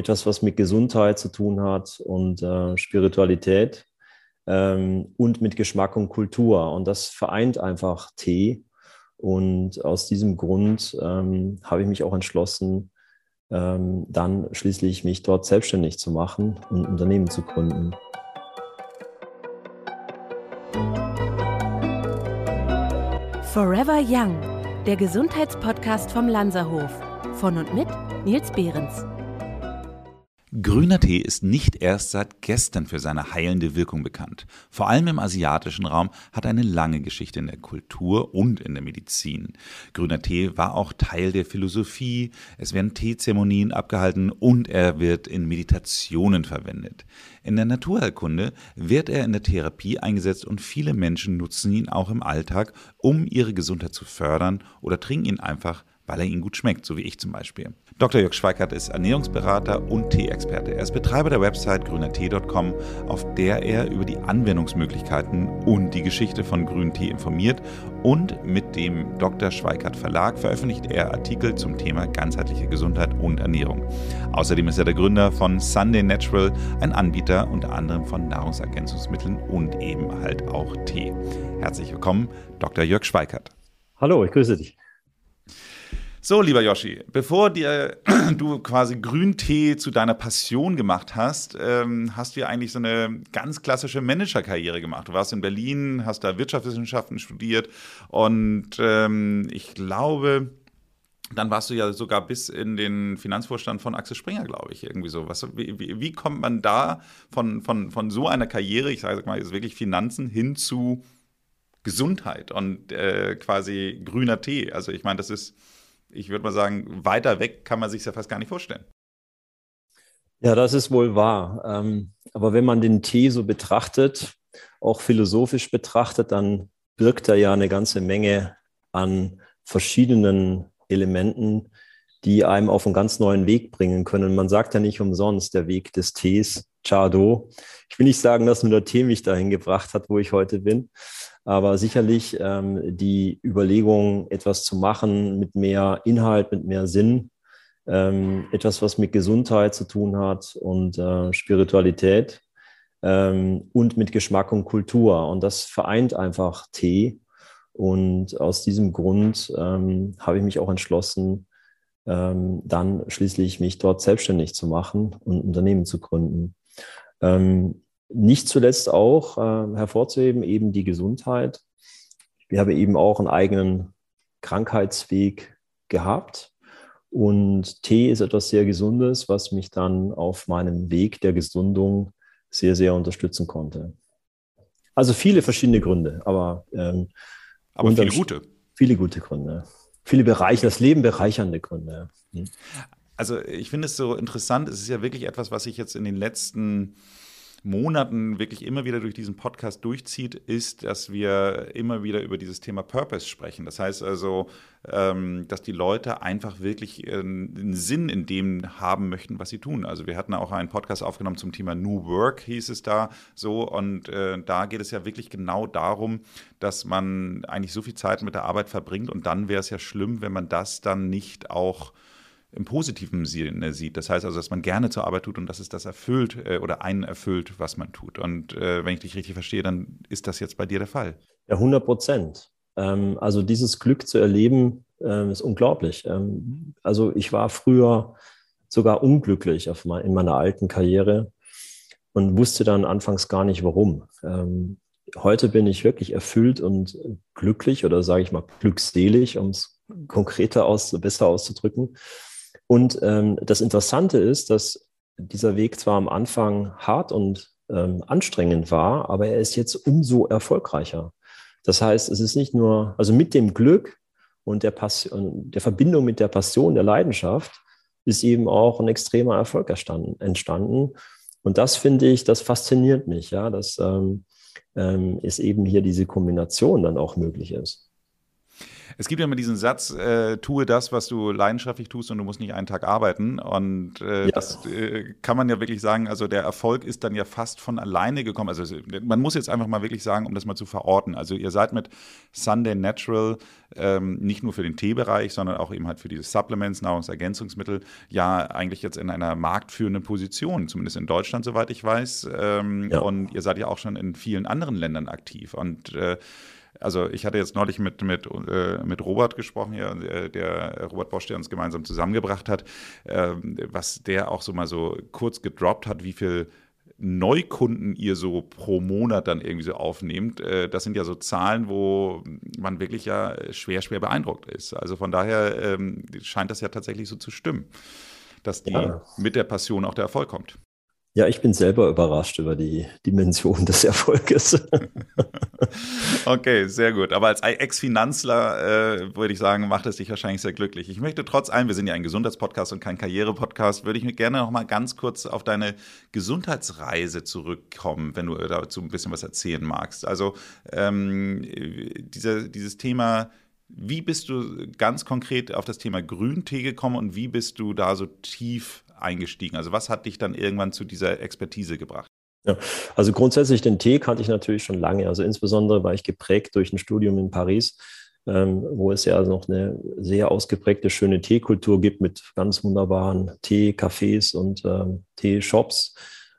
etwas, was mit Gesundheit zu tun hat und äh, Spiritualität ähm, und mit Geschmack und Kultur. Und das vereint einfach Tee. Und aus diesem Grund ähm, habe ich mich auch entschlossen, ähm, dann schließlich mich dort selbstständig zu machen und ein Unternehmen zu gründen. Forever Young, der Gesundheitspodcast vom Lanzerhof. Von und mit Nils Behrens. Grüner Tee ist nicht erst seit gestern für seine heilende Wirkung bekannt. Vor allem im asiatischen Raum hat eine lange Geschichte in der Kultur und in der Medizin. Grüner Tee war auch Teil der Philosophie, es werden Teezeremonien abgehalten und er wird in Meditationen verwendet. In der Naturheilkunde wird er in der Therapie eingesetzt und viele Menschen nutzen ihn auch im Alltag, um ihre Gesundheit zu fördern oder trinken ihn einfach, weil er ihnen gut schmeckt, so wie ich zum Beispiel. Dr. Jörg Schweikert ist Ernährungsberater und Tee-Experte. Er ist Betreiber der Website grünertee.com, auf der er über die Anwendungsmöglichkeiten und die Geschichte von grünen Tee informiert. Und mit dem Dr. Schweikert Verlag veröffentlicht er Artikel zum Thema ganzheitliche Gesundheit und Ernährung. Außerdem ist er der Gründer von Sunday Natural, ein Anbieter unter anderem von Nahrungsergänzungsmitteln und eben halt auch Tee. Herzlich willkommen, Dr. Jörg Schweikert. Hallo, ich grüße dich. So, lieber Yoshi, bevor dir du quasi Grüntee zu deiner Passion gemacht hast, ähm, hast du ja eigentlich so eine ganz klassische Managerkarriere gemacht. Du warst in Berlin, hast da Wirtschaftswissenschaften studiert und ähm, ich glaube, dann warst du ja sogar bis in den Finanzvorstand von Axel Springer, glaube ich, irgendwie so. Was, wie, wie, kommt man da von, von, von so einer Karriere, ich sage mal jetzt wirklich Finanzen, hin zu Gesundheit und äh, quasi grüner Tee? Also ich meine, das ist ich würde mal sagen, weiter weg kann man sich ja fast gar nicht vorstellen. Ja, das ist wohl wahr. Ähm, aber wenn man den Tee so betrachtet, auch philosophisch betrachtet, dann birgt er ja eine ganze Menge an verschiedenen Elementen, die einem auf einen ganz neuen Weg bringen können. Man sagt ja nicht umsonst der Weg des Tees, Chado. Ich will nicht sagen, dass nur der Tee mich dahin gebracht hat, wo ich heute bin, aber sicherlich ähm, die Überlegung, etwas zu machen mit mehr Inhalt, mit mehr Sinn, ähm, etwas, was mit Gesundheit zu tun hat und äh, Spiritualität ähm, und mit Geschmack und Kultur. Und das vereint einfach Tee. Und aus diesem Grund ähm, habe ich mich auch entschlossen, ähm, dann schließlich mich dort selbstständig zu machen und ein Unternehmen zu gründen. Ähm, nicht zuletzt auch äh, hervorzuheben, eben die Gesundheit. Wir haben eben auch einen eigenen Krankheitsweg gehabt. Und Tee ist etwas sehr Gesundes, was mich dann auf meinem Weg der Gesundung sehr, sehr unterstützen konnte. Also viele verschiedene Gründe, aber, ähm, aber viele gute. Viele gute Gründe. Viele Bereiche, das Leben bereichernde Gründe. Hm. Also ich finde es so interessant, es ist ja wirklich etwas, was ich jetzt in den letzten Monaten wirklich immer wieder durch diesen Podcast durchzieht, ist, dass wir immer wieder über dieses Thema Purpose sprechen. Das heißt also, ähm, dass die Leute einfach wirklich äh, einen Sinn in dem haben möchten, was sie tun. Also wir hatten auch einen Podcast aufgenommen zum Thema New Work, hieß es da so. Und äh, da geht es ja wirklich genau darum, dass man eigentlich so viel Zeit mit der Arbeit verbringt und dann wäre es ja schlimm, wenn man das dann nicht auch im positiven Sinne sieht. Das heißt also, dass man gerne zur Arbeit tut und dass es das erfüllt äh, oder einen erfüllt, was man tut. Und äh, wenn ich dich richtig verstehe, dann ist das jetzt bei dir der Fall. Ja, 100 Prozent. Ähm, also dieses Glück zu erleben, ähm, ist unglaublich. Ähm, also ich war früher sogar unglücklich mein, in meiner alten Karriere und wusste dann anfangs gar nicht warum. Ähm, heute bin ich wirklich erfüllt und glücklich oder sage ich mal glückselig, um es konkreter aus, besser auszudrücken und ähm, das Interessante ist, dass dieser Weg zwar am Anfang hart und ähm, anstrengend war, aber er ist jetzt umso erfolgreicher. Das heißt, es ist nicht nur, also mit dem Glück und der, Passion, der Verbindung mit der Passion, der Leidenschaft, ist eben auch ein extremer Erfolg entstanden. Und das finde ich, das fasziniert mich, ja, dass ähm, ähm, es eben hier diese Kombination dann auch möglich ist. Es gibt ja immer diesen Satz, äh, tue das, was du leidenschaftlich tust und du musst nicht einen Tag arbeiten. Und äh, ja. das äh, kann man ja wirklich sagen, also der Erfolg ist dann ja fast von alleine gekommen. Also man muss jetzt einfach mal wirklich sagen, um das mal zu verorten. Also ihr seid mit Sunday Natural ähm, nicht nur für den Teebereich, sondern auch eben halt für diese Supplements, Nahrungsergänzungsmittel, ja eigentlich jetzt in einer marktführenden Position, zumindest in Deutschland, soweit ich weiß. Ähm, ja. Und ihr seid ja auch schon in vielen anderen Ländern aktiv. Und äh, also ich hatte jetzt neulich mit, mit, äh, mit Robert gesprochen, ja, äh, der Robert Bosch, der uns gemeinsam zusammengebracht hat, äh, was der auch so mal so kurz gedroppt hat, wie viel Neukunden ihr so pro Monat dann irgendwie so aufnehmt, äh, das sind ja so Zahlen, wo man wirklich ja schwer, schwer beeindruckt ist. Also von daher ähm, scheint das ja tatsächlich so zu stimmen, dass die ja. mit der Passion auch der Erfolg kommt. Ja, ich bin selber überrascht über die Dimension des Erfolges. okay, sehr gut. Aber als Ex-Finanzler äh, würde ich sagen, macht es dich wahrscheinlich sehr glücklich. Ich möchte trotz allem, wir sind ja ein Gesundheitspodcast und kein Karriere-Podcast, würde ich mir gerne noch mal ganz kurz auf deine Gesundheitsreise zurückkommen, wenn du dazu ein bisschen was erzählen magst. Also ähm, diese, dieses Thema wie bist du ganz konkret auf das Thema Grüntee gekommen und wie bist du da so tief eingestiegen? Also was hat dich dann irgendwann zu dieser Expertise gebracht? Ja, also grundsätzlich den Tee kannte ich natürlich schon lange. Also insbesondere war ich geprägt durch ein Studium in Paris, ähm, wo es ja noch eine sehr ausgeprägte schöne Teekultur gibt mit ganz wunderbaren Tee-Cafés und ähm, Teeshops,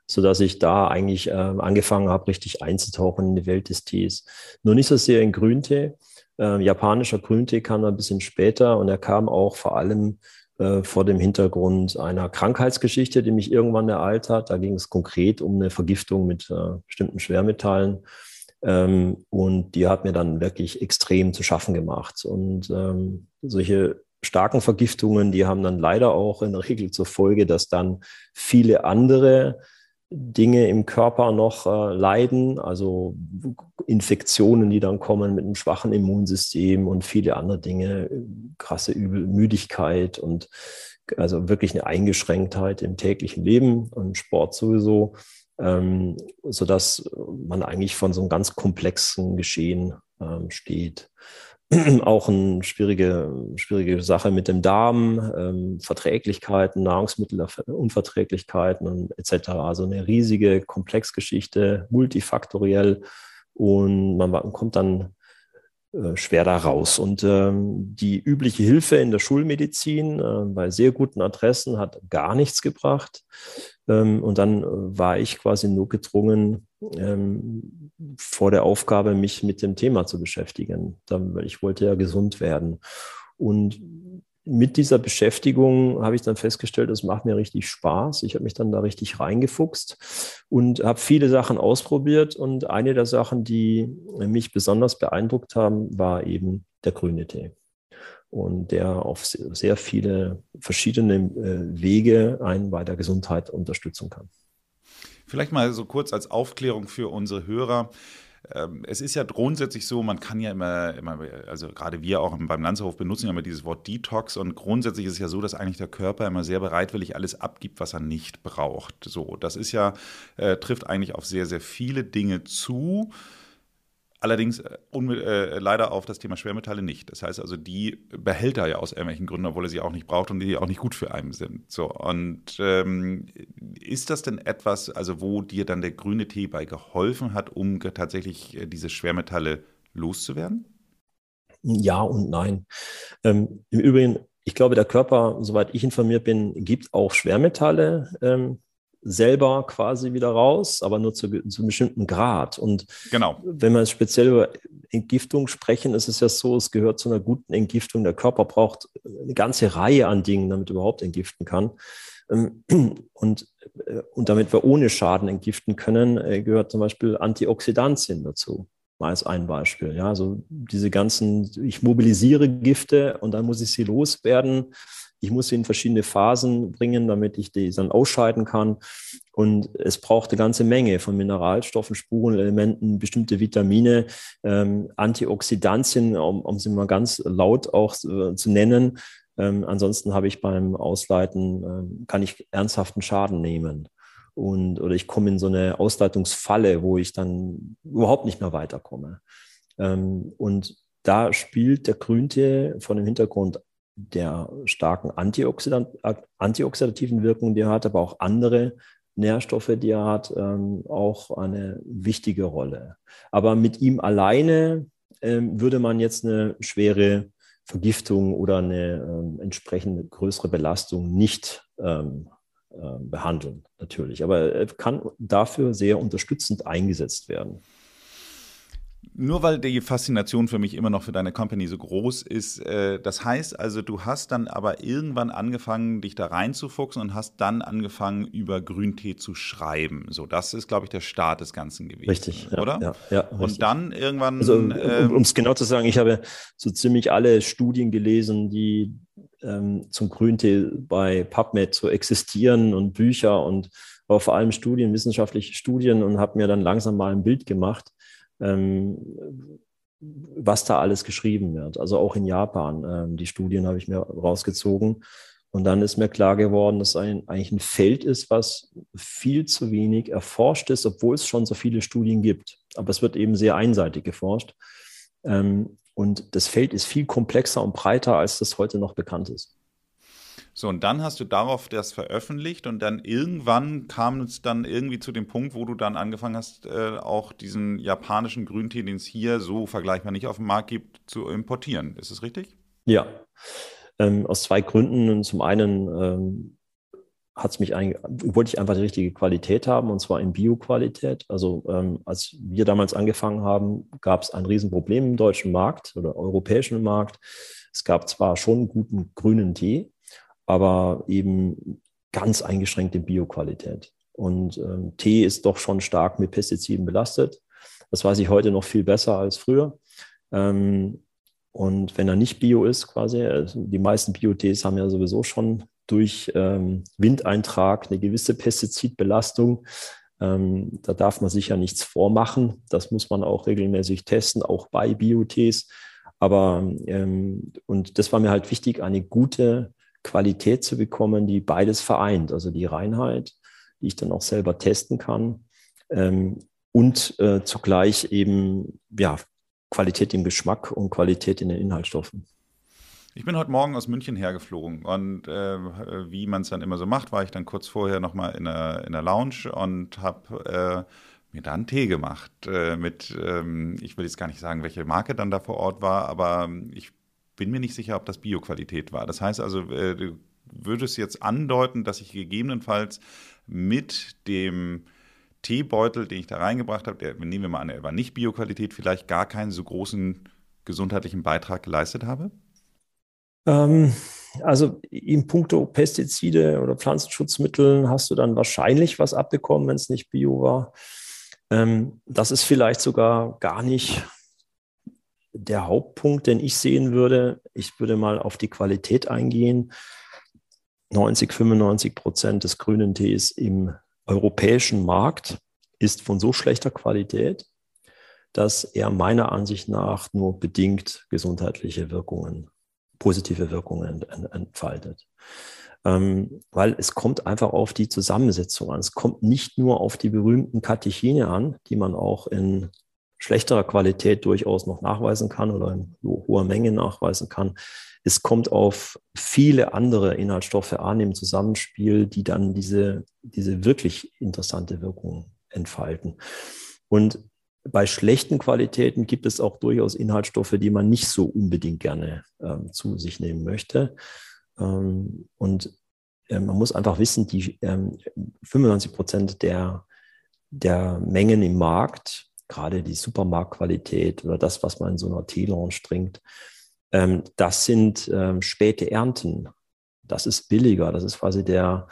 sodass ich da eigentlich ähm, angefangen habe, richtig einzutauchen in die Welt des Tees. Nur nicht so sehr in Grüntee. Äh, japanischer Grüntee kam ein bisschen später und er kam auch vor allem äh, vor dem Hintergrund einer Krankheitsgeschichte, die mich irgendwann ereilt hat. Da ging es konkret um eine Vergiftung mit äh, bestimmten Schwermetallen. Ähm, und die hat mir dann wirklich extrem zu schaffen gemacht. Und ähm, solche starken Vergiftungen, die haben dann leider auch in der Regel zur Folge, dass dann viele andere Dinge im Körper noch äh, leiden, also Infektionen, die dann kommen mit einem schwachen Immunsystem und viele andere Dinge, krasse Übel, Müdigkeit und also wirklich eine Eingeschränktheit im täglichen Leben und Sport sowieso, ähm, sodass man eigentlich von so einem ganz komplexen Geschehen ähm, steht. auch eine schwierige, schwierige Sache mit dem Darm, ähm, Verträglichkeiten, Nahrungsmittelunverträglichkeiten und etc. Also eine riesige Komplexgeschichte, multifaktoriell und man, kommt dann äh, schwer da raus. Und ähm, die übliche Hilfe in der Schulmedizin äh, bei sehr guten Adressen hat gar nichts gebracht. Ähm, und dann äh, war ich quasi nur gedrungen, ähm, vor der Aufgabe, mich mit dem Thema zu beschäftigen. Ich wollte ja gesund werden. Und mit dieser Beschäftigung habe ich dann festgestellt, es macht mir richtig Spaß. Ich habe mich dann da richtig reingefuchst und habe viele Sachen ausprobiert. Und eine der Sachen, die mich besonders beeindruckt haben, war eben der grüne Tee. Und der auf sehr viele verschiedene äh, Wege einen bei der Gesundheit unterstützen kann. Vielleicht mal so kurz als Aufklärung für unsere Hörer. Ähm, es ist ja grundsätzlich so, man kann ja immer, immer also gerade wir auch beim Lanzerhof benutzen ja immer dieses Wort Detox und grundsätzlich ist es ja so, dass eigentlich der Körper immer sehr bereitwillig alles abgibt, was er nicht braucht. So, das ist ja, äh, trifft eigentlich auf sehr, sehr viele Dinge zu. Allerdings äh, äh, leider auf das Thema Schwermetalle nicht. Das heißt also, die behält er ja aus irgendwelchen Gründen, obwohl er sie auch nicht braucht und die auch nicht gut für einen sind. So, und ähm, ist das denn etwas, also wo dir dann der grüne Tee bei geholfen hat, um tatsächlich äh, diese Schwermetalle loszuwerden? Ja und nein. Ähm, Im Übrigen, ich glaube, der Körper, soweit ich informiert bin, gibt auch Schwermetalle. Ähm, selber quasi wieder raus, aber nur zu, zu einem bestimmten Grad. Und genau. wenn wir speziell über Entgiftung sprechen, ist es ja so, es gehört zu einer guten Entgiftung. Der Körper braucht eine ganze Reihe an Dingen, damit er überhaupt entgiften kann. Ähm, und, äh, und damit wir ohne Schaden entgiften können, äh, gehört zum Beispiel Antioxidantien dazu mal als ein Beispiel. Ja, also diese ganzen, ich mobilisiere Gifte und dann muss ich sie loswerden. Ich muss sie in verschiedene Phasen bringen, damit ich die dann ausscheiden kann. Und es braucht eine ganze Menge von Mineralstoffen, Spurenelementen, bestimmte Vitamine, ähm, Antioxidantien, um, um sie mal ganz laut auch äh, zu nennen. Ähm, ansonsten habe ich beim Ausleiten, äh, kann ich ernsthaften Schaden nehmen. Und, oder ich komme in so eine Ausleitungsfalle, wo ich dann überhaupt nicht mehr weiterkomme. Ähm, und da spielt der Grüntee von dem Hintergrund der starken Antioxidant, antioxidativen Wirkung, die er hat, aber auch andere Nährstoffe, die er hat, ähm, auch eine wichtige Rolle. Aber mit ihm alleine ähm, würde man jetzt eine schwere Vergiftung oder eine ähm, entsprechend größere Belastung nicht ähm, äh, behandeln, natürlich. Aber er kann dafür sehr unterstützend eingesetzt werden nur weil die Faszination für mich immer noch für deine Company so groß ist, äh, das heißt also, du hast dann aber irgendwann angefangen, dich da reinzufuchsen und hast dann angefangen, über Grüntee zu schreiben. So, das ist, glaube ich, der Start des Ganzen gewesen. Richtig, ja, oder? Ja, ja, richtig. Und dann irgendwann. Also, um ähm, es genau zu sagen, ich habe so ziemlich alle Studien gelesen, die ähm, zum Grüntee bei PubMed so existieren und Bücher und aber vor allem Studien, wissenschaftliche Studien und habe mir dann langsam mal ein Bild gemacht ähm, was da alles geschrieben wird. Also auch in Japan. Ähm, die Studien habe ich mir rausgezogen. Und dann ist mir klar geworden, dass ein, eigentlich ein Feld ist, was viel zu wenig erforscht ist, obwohl es schon so viele Studien gibt. Aber es wird eben sehr einseitig geforscht. Ähm, und das Feld ist viel komplexer und breiter, als das heute noch bekannt ist. So, und dann hast du darauf das veröffentlicht und dann irgendwann kam es dann irgendwie zu dem Punkt, wo du dann angefangen hast, äh, auch diesen japanischen Grüntee, den es hier so vergleichbar nicht auf dem Markt gibt, zu importieren. Ist das richtig? Ja, ähm, aus zwei Gründen. Zum einen ähm, hat's mich wollte ich einfach die richtige Qualität haben, und zwar in Bio-Qualität. Also ähm, als wir damals angefangen haben, gab es ein Riesenproblem im deutschen Markt oder europäischen Markt. Es gab zwar schon guten grünen Tee, aber eben ganz eingeschränkte Bioqualität. Und ähm, Tee ist doch schon stark mit Pestiziden belastet. Das weiß ich heute noch viel besser als früher. Ähm, und wenn er nicht Bio ist, quasi, also die meisten Biotees haben ja sowieso schon durch ähm, Windeintrag eine gewisse Pestizidbelastung. Ähm, da darf man sich ja nichts vormachen. Das muss man auch regelmäßig testen, auch bei Biotees. Aber ähm, und das war mir halt wichtig, eine gute Qualität zu bekommen, die beides vereint. Also die Reinheit, die ich dann auch selber testen kann ähm, und äh, zugleich eben ja, Qualität im Geschmack und Qualität in den Inhaltsstoffen. Ich bin heute Morgen aus München hergeflogen und äh, wie man es dann immer so macht, war ich dann kurz vorher nochmal in der, in der Lounge und habe äh, mir da einen Tee gemacht äh, mit, ähm, ich will jetzt gar nicht sagen, welche Marke dann da vor Ort war, aber ich bin mir nicht sicher, ob das Bioqualität war. Das heißt also, äh, du würdest jetzt andeuten, dass ich gegebenenfalls mit dem Teebeutel, den ich da reingebracht habe, der, nehmen wir mal an, er war nicht Bioqualität, vielleicht gar keinen so großen gesundheitlichen Beitrag geleistet habe? Ähm, also in puncto Pestizide oder Pflanzenschutzmittel hast du dann wahrscheinlich was abbekommen, wenn es nicht Bio war. Ähm, das ist vielleicht sogar gar nicht der Hauptpunkt, den ich sehen würde, ich würde mal auf die Qualität eingehen. 90, 95 Prozent des grünen Tees im europäischen Markt ist von so schlechter Qualität, dass er meiner Ansicht nach nur bedingt gesundheitliche Wirkungen, positive Wirkungen entfaltet. Ähm, weil es kommt einfach auf die Zusammensetzung an. Es kommt nicht nur auf die berühmten Katechine an, die man auch in schlechterer Qualität durchaus noch nachweisen kann oder in hoher Menge nachweisen kann. Es kommt auf viele andere Inhaltsstoffe an im Zusammenspiel, die dann diese, diese wirklich interessante Wirkung entfalten. Und bei schlechten Qualitäten gibt es auch durchaus Inhaltsstoffe, die man nicht so unbedingt gerne ähm, zu sich nehmen möchte. Ähm, und äh, man muss einfach wissen, die ähm, 95 Prozent der, der Mengen im Markt gerade die Supermarktqualität oder das, was man in so einer Teelounge trinkt, ähm, das sind ähm, späte Ernten. Das ist billiger. Das ist quasi der,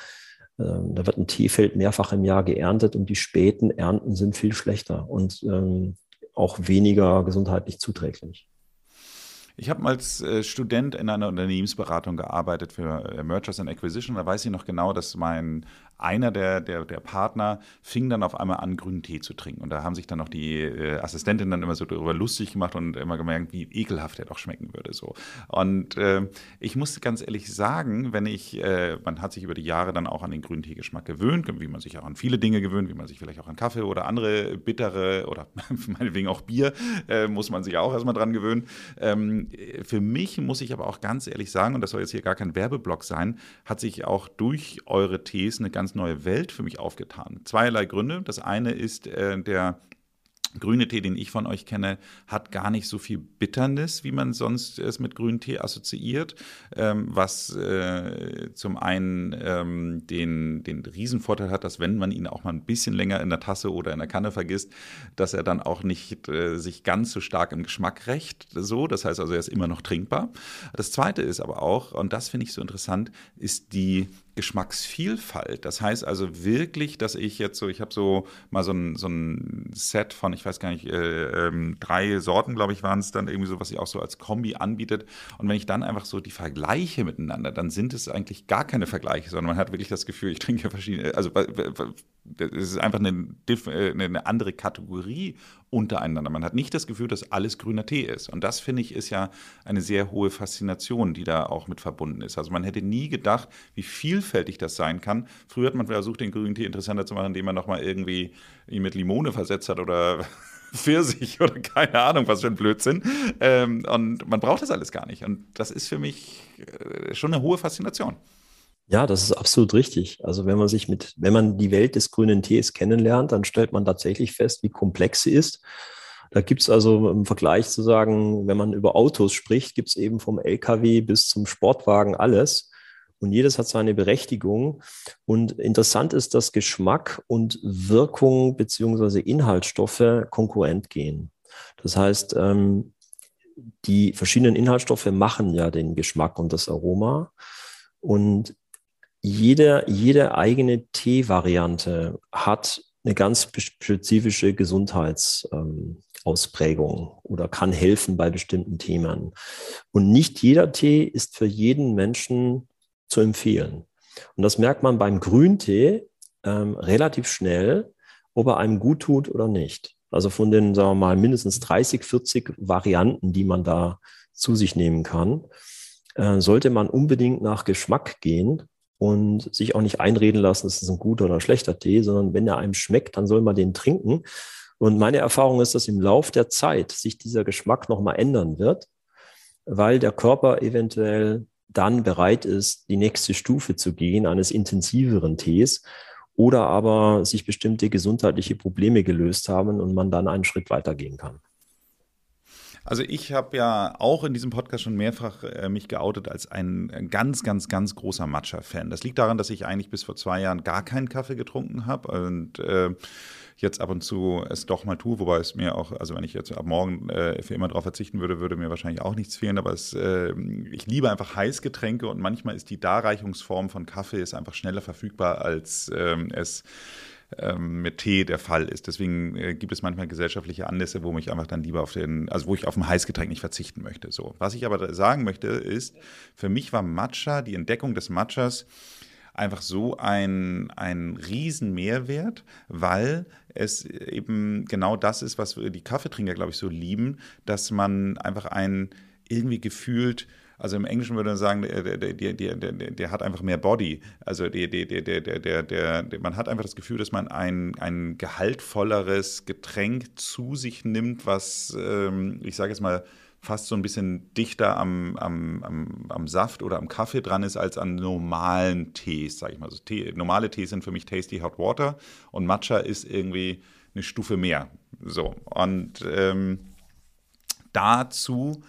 ähm, da wird ein Teefeld mehrfach im Jahr geerntet und die späten Ernten sind viel schlechter und ähm, auch weniger gesundheitlich zuträglich. Ich habe als äh, Student in einer Unternehmensberatung gearbeitet für äh, Mergers and Acquisition. Da weiß ich noch genau, dass mein einer der, der, der Partner fing dann auf einmal an, grünen Tee zu trinken. Und da haben sich dann auch die äh, Assistentin dann immer so darüber lustig gemacht und immer gemerkt, wie ekelhaft er doch schmecken würde. So. Und äh, ich musste ganz ehrlich sagen, wenn ich, äh, man hat sich über die Jahre dann auch an den grünen Teegeschmack gewöhnt, wie man sich auch an viele Dinge gewöhnt, wie man sich vielleicht auch an Kaffee oder andere bittere oder meinetwegen auch Bier, äh, muss man sich auch erstmal dran gewöhnen. Ähm, für mich muss ich aber auch ganz ehrlich sagen, und das soll jetzt hier gar kein Werbeblock sein, hat sich auch durch eure Tees eine ganz neue Welt für mich aufgetan. Zweierlei Gründe. Das eine ist äh, der grüne Tee, den ich von euch kenne, hat gar nicht so viel Bitternis, wie man sonst es mit grünen Tee assoziiert, ähm, was äh, zum einen ähm, den, den Riesenvorteil hat, dass wenn man ihn auch mal ein bisschen länger in der Tasse oder in der Kanne vergisst, dass er dann auch nicht äh, sich ganz so stark im Geschmack rächt. So, das heißt also, er ist immer noch trinkbar. Das zweite ist aber auch, und das finde ich so interessant, ist die Geschmacksvielfalt. Das heißt also wirklich, dass ich jetzt so, ich habe so mal so ein, so ein Set von, ich weiß gar nicht, äh, ähm, drei Sorten, glaube ich, waren es dann irgendwie so, was sich auch so als Kombi anbietet. Und wenn ich dann einfach so die Vergleiche miteinander, dann sind es eigentlich gar keine Vergleiche, sondern man hat wirklich das Gefühl, ich trinke verschiedene, also es ist einfach eine, äh, eine andere Kategorie untereinander. Man hat nicht das Gefühl, dass alles grüner Tee ist. Und das, finde ich, ist ja eine sehr hohe Faszination, die da auch mit verbunden ist. Also man hätte nie gedacht, wie vielfältig das sein kann. Früher hat man versucht, den grünen Tee interessanter zu machen, indem man nochmal irgendwie ihn mit Limone versetzt hat oder Pfirsich oder keine Ahnung, was für ein Blödsinn. Ähm, und man braucht das alles gar nicht. Und das ist für mich äh, schon eine hohe Faszination. Ja, das ist absolut richtig. Also wenn man sich mit, wenn man die Welt des grünen Tees kennenlernt, dann stellt man tatsächlich fest, wie komplex sie ist. Da gibt es also im Vergleich zu sagen, wenn man über Autos spricht, gibt es eben vom Lkw bis zum Sportwagen alles. Und jedes hat seine Berechtigung. Und interessant ist, dass Geschmack und Wirkung beziehungsweise Inhaltsstoffe konkurrent gehen. Das heißt, ähm, die verschiedenen Inhaltsstoffe machen ja den Geschmack und das Aroma. Und jede, jede eigene Teevariante hat eine ganz spezifische Gesundheitsausprägung ähm, oder kann helfen bei bestimmten Themen. Und nicht jeder Tee ist für jeden Menschen zu empfehlen. Und das merkt man beim Grüntee ähm, relativ schnell, ob er einem gut tut oder nicht. Also von den, sagen wir mal, mindestens 30, 40 Varianten, die man da zu sich nehmen kann, äh, sollte man unbedingt nach Geschmack gehen und sich auch nicht einreden lassen, es ist ein guter oder ein schlechter Tee, sondern wenn er einem schmeckt, dann soll man den trinken. Und meine Erfahrung ist, dass im Lauf der Zeit sich dieser Geschmack nochmal ändern wird, weil der Körper eventuell dann bereit ist, die nächste Stufe zu gehen eines intensiveren Tees oder aber sich bestimmte gesundheitliche Probleme gelöst haben und man dann einen Schritt weitergehen kann. Also ich habe ja auch in diesem Podcast schon mehrfach äh, mich geoutet als ein ganz, ganz, ganz großer Matcha-Fan. Das liegt daran, dass ich eigentlich bis vor zwei Jahren gar keinen Kaffee getrunken habe und äh, jetzt ab und zu es doch mal tue, wobei es mir auch, also wenn ich jetzt ab morgen äh, für immer darauf verzichten würde, würde mir wahrscheinlich auch nichts fehlen, aber es, äh, ich liebe einfach Heißgetränke und manchmal ist die Darreichungsform von Kaffee ist einfach schneller verfügbar, als ähm, es ähm, mit Tee der Fall ist. Deswegen äh, gibt es manchmal gesellschaftliche Anlässe, wo mich einfach dann lieber auf den, also wo ich auf ein Heißgetränk nicht verzichten möchte. So. Was ich aber sagen möchte, ist, für mich war Matcha, die Entdeckung des Matchas, einfach so ein, ein Riesenmehrwert, weil es eben genau das ist, was die Kaffeetrinker, glaube ich, so lieben, dass man einfach ein irgendwie gefühlt also im Englischen würde man sagen, der, der, der, der, hat einfach mehr Body. Also der, der, der, der, der, man hat einfach das Gefühl, dass man ein, ein gehaltvolleres Getränk zu sich nimmt, was, ähm, ich sage jetzt mal, fast so ein bisschen dichter am, am, am, am, Saft oder am Kaffee dran ist als an normalen Tees, sage ich mal. Also Tee, normale Tees sind für mich Tasty Hot Water und Matcha ist irgendwie eine Stufe mehr. So, und ähm, dazu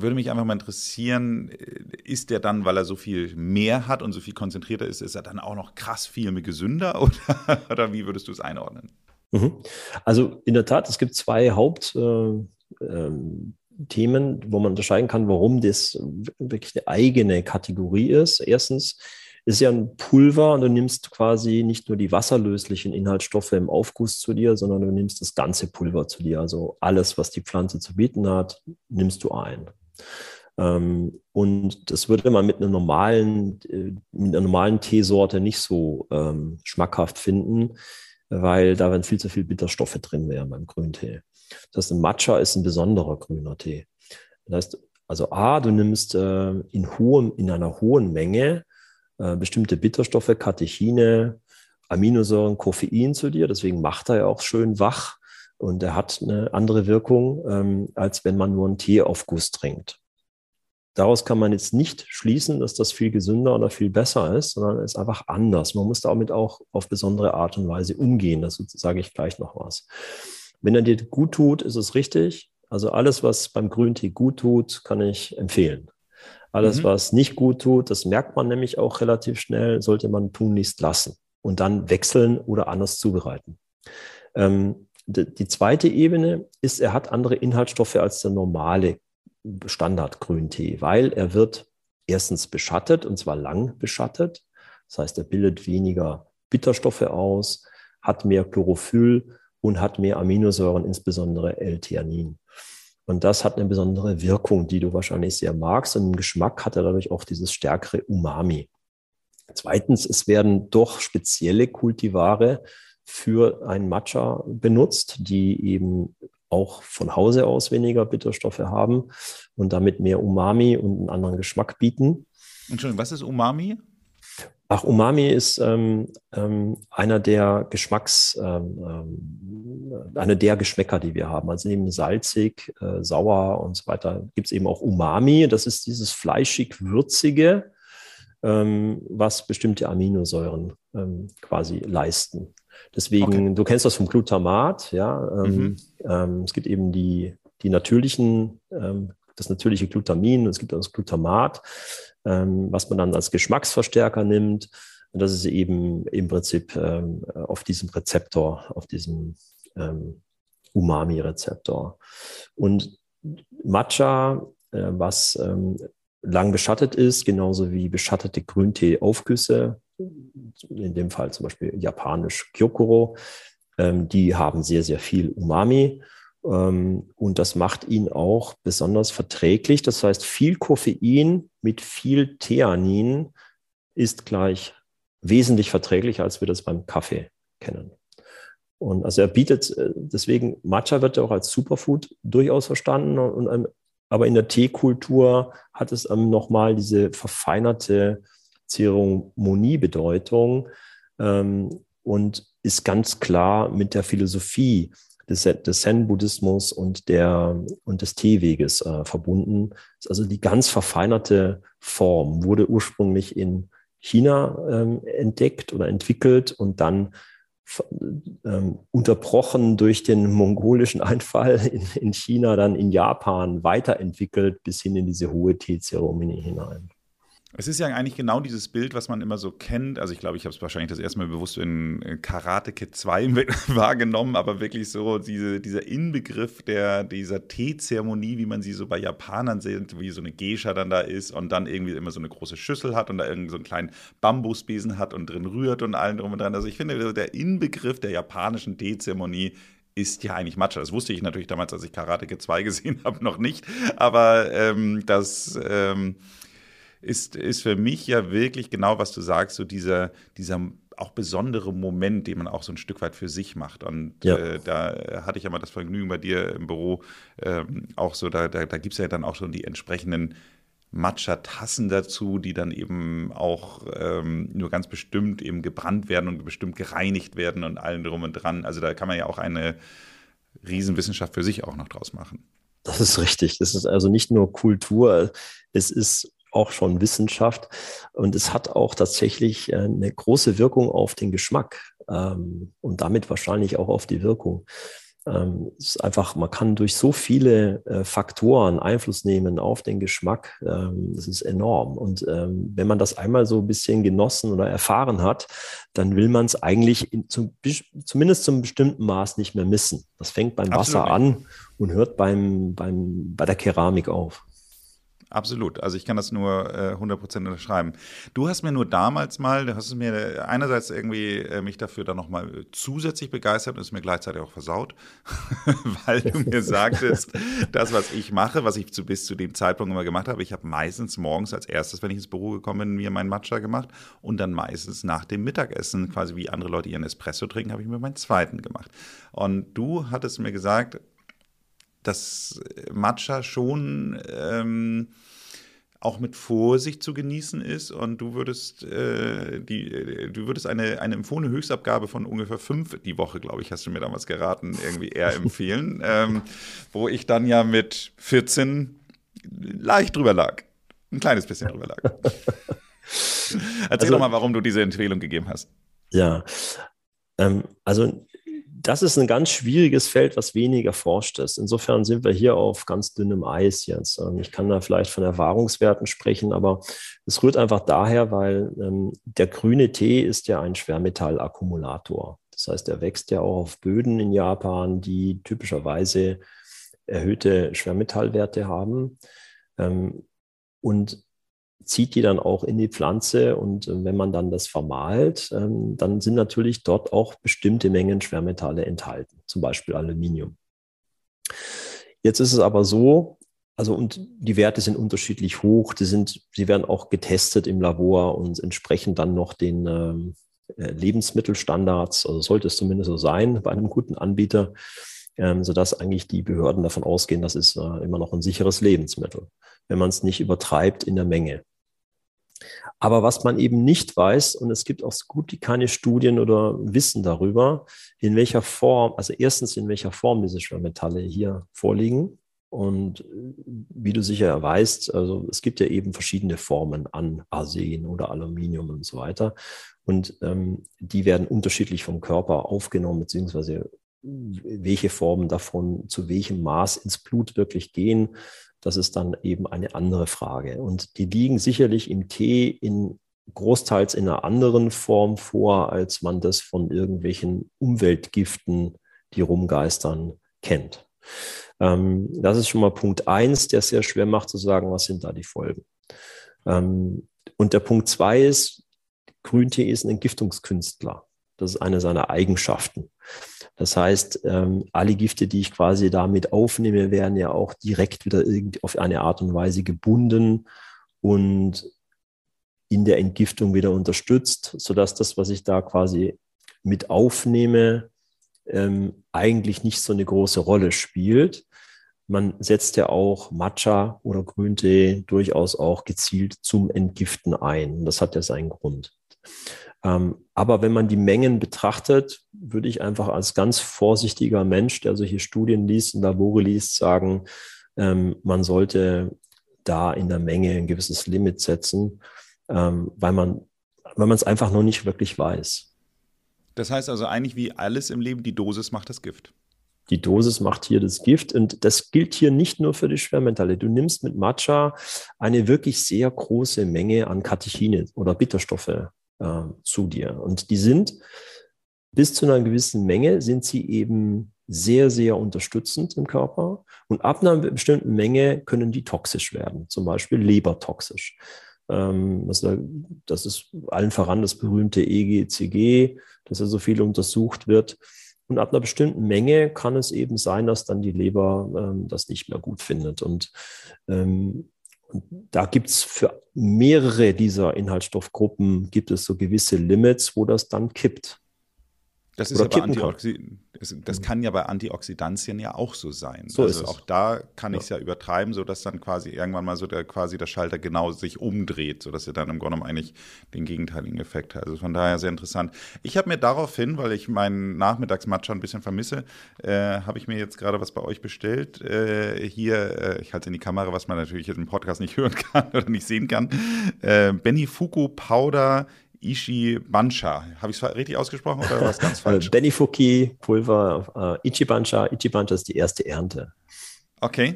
würde mich einfach mal interessieren, äh, ist der dann, weil er so viel mehr hat und so viel konzentrierter ist, ist er dann auch noch krass viel gesünder oder, oder wie würdest du es einordnen? Mhm. Also in der Tat, es gibt zwei Hauptthemen, äh, ähm, wo man unterscheiden kann, warum das wirklich eine eigene Kategorie ist. Erstens ist ja ein Pulver und du nimmst quasi nicht nur die wasserlöslichen Inhaltsstoffe im Aufguss zu dir, sondern du nimmst das ganze Pulver zu dir. Also alles, was die Pflanze zu bieten hat, nimmst du ein. Ähm, und das würde man mit einer normalen, äh, mit einer normalen Teesorte nicht so ähm, schmackhaft finden, weil da werden viel zu viel Bitterstoffe drin wären beim Grüntee. Das heißt, ein Matcha ist ein besonderer grüner Tee. Das heißt, also A, du nimmst äh, in, hohem, in einer hohen Menge äh, bestimmte Bitterstoffe, Katechine, Aminosäuren, Koffein zu dir. Deswegen macht er ja auch schön wach und er hat eine andere Wirkung, ähm, als wenn man nur einen Teeaufguss trinkt. Daraus kann man jetzt nicht schließen, dass das viel gesünder oder viel besser ist, sondern es ist einfach anders. Man muss damit auch auf besondere Art und Weise umgehen. Das sage ich gleich noch was. Wenn er dir gut tut, ist es richtig. Also alles, was beim Grüntee gut tut, kann ich empfehlen. Alles, mhm. was nicht gut tut, das merkt man nämlich auch relativ schnell, sollte man tunlichst lassen und dann wechseln oder anders zubereiten. Ähm, die zweite Ebene ist, er hat andere Inhaltsstoffe als der normale Standard-Grüntee, weil er wird erstens beschattet und zwar lang beschattet. Das heißt, er bildet weniger Bitterstoffe aus, hat mehr Chlorophyll und hat mehr Aminosäuren, insbesondere L-Theanin. Und das hat eine besondere Wirkung, die du wahrscheinlich sehr magst. Und im Geschmack hat er dadurch auch dieses stärkere Umami. Zweitens, es werden doch spezielle Kultivare für ein Matcha benutzt, die eben auch von Hause aus weniger Bitterstoffe haben und damit mehr Umami und einen anderen Geschmack bieten. Entschuldigung, was ist Umami? Ach, Umami ist ähm, ähm, einer der Geschmacks, ähm, ähm, einer der Geschmäcker, die wir haben. Also neben salzig, äh, sauer und so weiter gibt es eben auch Umami. Das ist dieses fleischig-würzige, ähm, was bestimmte Aminosäuren ähm, quasi leisten. Deswegen, okay. du kennst das vom Glutamat, ja. Mhm. es gibt eben die, die natürlichen, das natürliche Glutamin, es gibt das Glutamat ähm, was man dann als Geschmacksverstärker nimmt. Und das ist eben im Prinzip ähm, auf diesem Rezeptor, auf diesem ähm, Umami-Rezeptor. Und Matcha, äh, was ähm, lang beschattet ist, genauso wie beschattete Grüntee-Aufgüsse, in dem Fall zum Beispiel japanisch Kyokuro, ähm, die haben sehr, sehr viel Umami ähm, und das macht ihn auch besonders verträglich. Das heißt, viel Koffein mit viel Theanin ist gleich wesentlich verträglicher, als wir das beim Kaffee kennen. Und also er bietet, äh, deswegen Matcha wird ja auch als Superfood durchaus verstanden. Und, ähm, aber in der Teekultur hat es nochmal diese verfeinerte Zeremoniebedeutung ähm, und ist ganz klar mit der Philosophie des, des Zen-Buddhismus und, und des Teeweges äh, verbunden. Also die ganz verfeinerte Form wurde ursprünglich in China ähm, entdeckt oder entwickelt und dann ähm, unterbrochen durch den mongolischen Einfall in, in China, dann in Japan weiterentwickelt bis hin in diese hohe Teezeremonie hinein. Es ist ja eigentlich genau dieses Bild, was man immer so kennt. Also ich glaube, ich habe es wahrscheinlich das erste Mal bewusst in äh, Karate Kid 2 wahrgenommen, aber wirklich so diese, dieser Inbegriff der, dieser Teezeremonie, wie man sie so bei Japanern sieht, wie so eine Geisha dann da ist und dann irgendwie immer so eine große Schüssel hat und da irgendwie so einen kleinen Bambusbesen hat und drin rührt und allen drum und dran. Also ich finde, der Inbegriff der japanischen Teezeremonie ist ja eigentlich Matcha. Das wusste ich natürlich damals, als ich Karate Kid 2 gesehen habe, noch nicht. Aber ähm, das... Ähm, ist, ist für mich ja wirklich genau, was du sagst, so dieser, dieser auch besondere Moment, den man auch so ein Stück weit für sich macht. Und ja. äh, da hatte ich ja mal das Vergnügen bei dir im Büro, ähm, auch so, da, da, da gibt es ja dann auch schon die entsprechenden Matcha-Tassen dazu, die dann eben auch ähm, nur ganz bestimmt eben gebrannt werden und bestimmt gereinigt werden und allen drum und dran. Also da kann man ja auch eine Riesenwissenschaft für sich auch noch draus machen. Das ist richtig. Das ist also nicht nur Kultur, es ist auch schon Wissenschaft und es hat auch tatsächlich äh, eine große Wirkung auf den Geschmack ähm, und damit wahrscheinlich auch auf die Wirkung. Ähm, es ist einfach, man kann durch so viele äh, Faktoren Einfluss nehmen auf den Geschmack. Ähm, das ist enorm. Und ähm, wenn man das einmal so ein bisschen genossen oder erfahren hat, dann will man es eigentlich in, zum, zumindest zum bestimmten Maß nicht mehr missen. Das fängt beim Absolut Wasser an und hört beim, beim, bei der Keramik auf. Absolut. Also ich kann das nur äh, 100% unterschreiben. Du hast mir nur damals mal, du hast mir einerseits irgendwie äh, mich dafür dann nochmal zusätzlich begeistert und es mir gleichzeitig auch versaut, weil du mir sagtest, das, was ich mache, was ich zu, bis zu dem Zeitpunkt immer gemacht habe, ich habe meistens morgens als erstes, wenn ich ins Büro gekommen bin, mir meinen Matcha gemacht und dann meistens nach dem Mittagessen, quasi wie andere Leute ihren Espresso trinken, habe ich mir meinen zweiten gemacht. Und du hattest mir gesagt, dass Matcha schon ähm, auch mit Vorsicht zu genießen ist. Und du würdest äh, die äh, du würdest eine eine empfohlene Höchstabgabe von ungefähr fünf die Woche glaube ich hast du mir damals geraten irgendwie eher empfehlen. Ähm, wo ich dann ja mit 14 leicht drüber lag. Ein kleines bisschen drüber lag. Erzähl also, doch mal warum du diese Empfehlung gegeben hast. Ja. Ähm, also das ist ein ganz schwieriges Feld, was wenig erforscht ist. Insofern sind wir hier auf ganz dünnem Eis jetzt. Ähm, ich kann da vielleicht von Erfahrungswerten sprechen, aber es rührt einfach daher, weil ähm, der grüne Tee ist ja ein Schwermetallakkumulator. Das heißt, er wächst ja auch auf Böden in Japan, die typischerweise erhöhte Schwermetallwerte haben. Ähm, und zieht die dann auch in die Pflanze und äh, wenn man dann das vermahlt, ähm, dann sind natürlich dort auch bestimmte Mengen Schwermetalle enthalten, zum Beispiel Aluminium. Jetzt ist es aber so, also und die Werte sind unterschiedlich hoch, die sind, sie werden auch getestet im Labor und entsprechen dann noch den ähm, äh, Lebensmittelstandards, also sollte es zumindest so sein bei einem guten Anbieter, ähm, sodass eigentlich die Behörden davon ausgehen, das ist äh, immer noch ein sicheres Lebensmittel, wenn man es nicht übertreibt in der Menge. Aber was man eben nicht weiß, und es gibt auch so gut wie keine Studien oder Wissen darüber, in welcher Form, also erstens in welcher Form diese Schwermetalle hier vorliegen. Und wie du sicher weißt, also es gibt ja eben verschiedene Formen an Arsen oder Aluminium und so weiter. Und ähm, die werden unterschiedlich vom Körper aufgenommen, beziehungsweise welche Formen davon zu welchem Maß ins Blut wirklich gehen, das ist dann eben eine andere Frage. Und die liegen sicherlich im Tee in großteils in einer anderen Form vor, als man das von irgendwelchen Umweltgiften, die rumgeistern, kennt. Ähm, das ist schon mal Punkt eins, der sehr schwer macht zu sagen, was sind da die Folgen. Ähm, und der Punkt zwei ist, Grüntee ist ein Entgiftungskünstler. Das ist eine seiner Eigenschaften. Das heißt, ähm, alle Gifte, die ich quasi damit aufnehme, werden ja auch direkt wieder auf eine Art und Weise gebunden und in der Entgiftung wieder unterstützt, sodass das, was ich da quasi mit aufnehme, ähm, eigentlich nicht so eine große Rolle spielt. Man setzt ja auch Matcha oder Grüntee durchaus auch gezielt zum Entgiften ein. Das hat ja seinen Grund. Ähm, aber wenn man die Mengen betrachtet, würde ich einfach als ganz vorsichtiger Mensch, der solche Studien liest und Labore liest, sagen, ähm, man sollte da in der Menge ein gewisses Limit setzen, ähm, weil man weil man es einfach noch nicht wirklich weiß. Das heißt also eigentlich wie alles im Leben, die Dosis macht das Gift. Die Dosis macht hier das Gift und das gilt hier nicht nur für die Schwermetalle. Du nimmst mit Matcha eine wirklich sehr große Menge an Katechine oder Bitterstoffe äh, zu dir. Und die sind bis zu einer gewissen Menge sind sie eben sehr, sehr unterstützend im Körper. Und ab einer bestimmten Menge können die toxisch werden, zum Beispiel lebertoxisch. Ähm, das ist allen voran das berühmte EGCG, das ja so viel untersucht wird. Und ab einer bestimmten Menge kann es eben sein, dass dann die Leber ähm, das nicht mehr gut findet. Und ähm, und da gibt es für mehrere dieser Inhaltsstoffgruppen gibt es so gewisse Limits, wo das dann kippt. Das ist aber Antioxid das kann ja bei Antioxidantien ja auch so sein. So also ist auch da kann ich es ja übertreiben, sodass dann quasi irgendwann mal so der quasi der Schalter genau sich umdreht, sodass er dann im Grunde genommen eigentlich den gegenteiligen Effekt hat. Also von daher sehr interessant. Ich habe mir daraufhin, weil ich meinen Nachmittagsmatcha ein bisschen vermisse, äh, habe ich mir jetzt gerade was bei euch bestellt. Äh, hier, äh, ich halte es in die Kamera, was man natürlich jetzt im Podcast nicht hören kann oder nicht sehen kann. Äh, Benifuku Powder Ishi Bancha. Habe ich es richtig ausgesprochen oder was ganz falsch? Benifuki Pulver, äh, Ichi Bancha. Ichi Bancha ist die erste Ernte. Okay.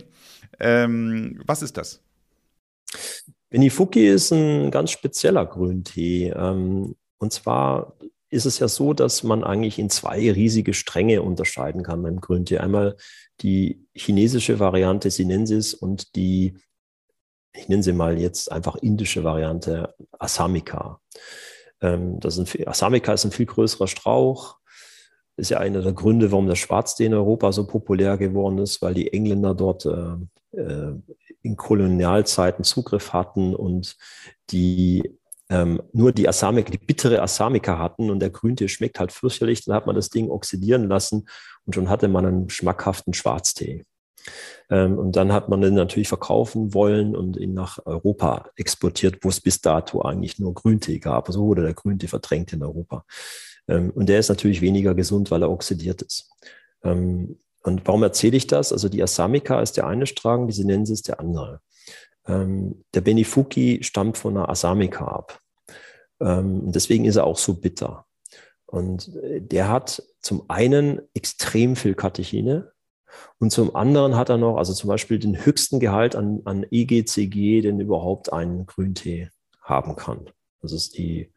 Ähm, was ist das? Benifuki ist ein ganz spezieller Grüntee. Ähm, und zwar ist es ja so, dass man eigentlich in zwei riesige Stränge unterscheiden kann beim Grüntee. Einmal die chinesische Variante Sinensis und die ich nenne sie mal jetzt einfach indische Variante, Asamika. Ähm, das ist ein, Asamika ist ein viel größerer Strauch. Ist ja einer der Gründe, warum der Schwarztee in Europa so populär geworden ist, weil die Engländer dort äh, äh, in Kolonialzeiten Zugriff hatten und die ähm, nur die Asamika, die bittere Asamika hatten und der Grüntee schmeckt halt fürchterlich. Dann hat man das Ding oxidieren lassen und schon hatte man einen schmackhaften Schwarztee. Ähm, und dann hat man den natürlich verkaufen wollen und ihn nach Europa exportiert, wo es bis dato eigentlich nur Grüntee gab. So wurde der Grüntee verdrängt in Europa. Ähm, und der ist natürlich weniger gesund, weil er oxidiert ist. Ähm, und warum erzähle ich das? Also die Asamika ist der eine Strang, die Sinensis ist der andere. Der Benifuki stammt von einer Asamika ab. Deswegen ist er auch so bitter. Und äh, der hat zum einen extrem viel Katechine, und zum anderen hat er noch, also zum Beispiel den höchsten Gehalt an, an EGCG, den überhaupt ein Grüntee haben kann. Das ist die,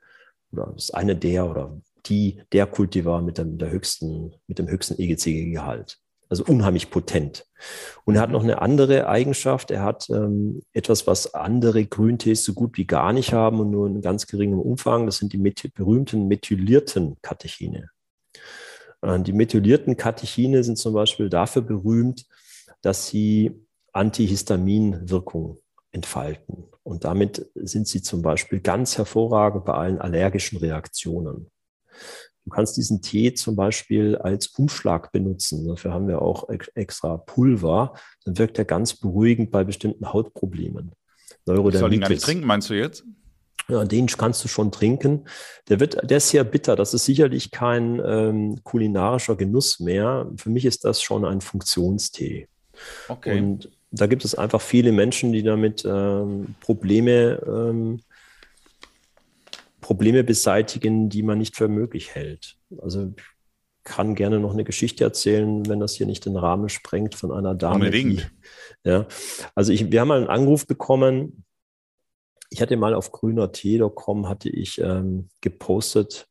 oder das ist eine der oder die, der Kultivar mit dem, der höchsten, mit dem höchsten EGCG-Gehalt. Also unheimlich potent. Und er hat noch eine andere Eigenschaft. Er hat ähm, etwas, was andere Grüntees so gut wie gar nicht haben und nur in ganz geringem Umfang. Das sind die berühmten methylierten Katechine. Äh, die methylierten Katechine sind zum Beispiel dafür berühmt, dass sie Antihistaminwirkung entfalten. Und damit sind sie zum Beispiel ganz hervorragend bei allen allergischen Reaktionen. Du kannst diesen Tee zum Beispiel als Umschlag benutzen. Dafür haben wir auch extra Pulver. Dann wirkt er ganz beruhigend bei bestimmten Hautproblemen. Ich soll ihn gar nicht trinken, meinst du jetzt? Ja, den kannst du schon trinken. Der, wird, der ist sehr bitter. Das ist sicherlich kein ähm, kulinarischer Genuss mehr. Für mich ist das schon ein Funktionstee. Okay. Und da gibt es einfach viele Menschen, die damit ähm, Probleme, ähm, Probleme beseitigen, die man nicht für möglich hält. Also ich kann gerne noch eine Geschichte erzählen, wenn das hier nicht den Rahmen sprengt von einer Dame. Unbedingt. Die, ja, also ich, wir haben mal einen Anruf bekommen ich hatte mal auf grüner.t.com hatte ich ähm, gepostet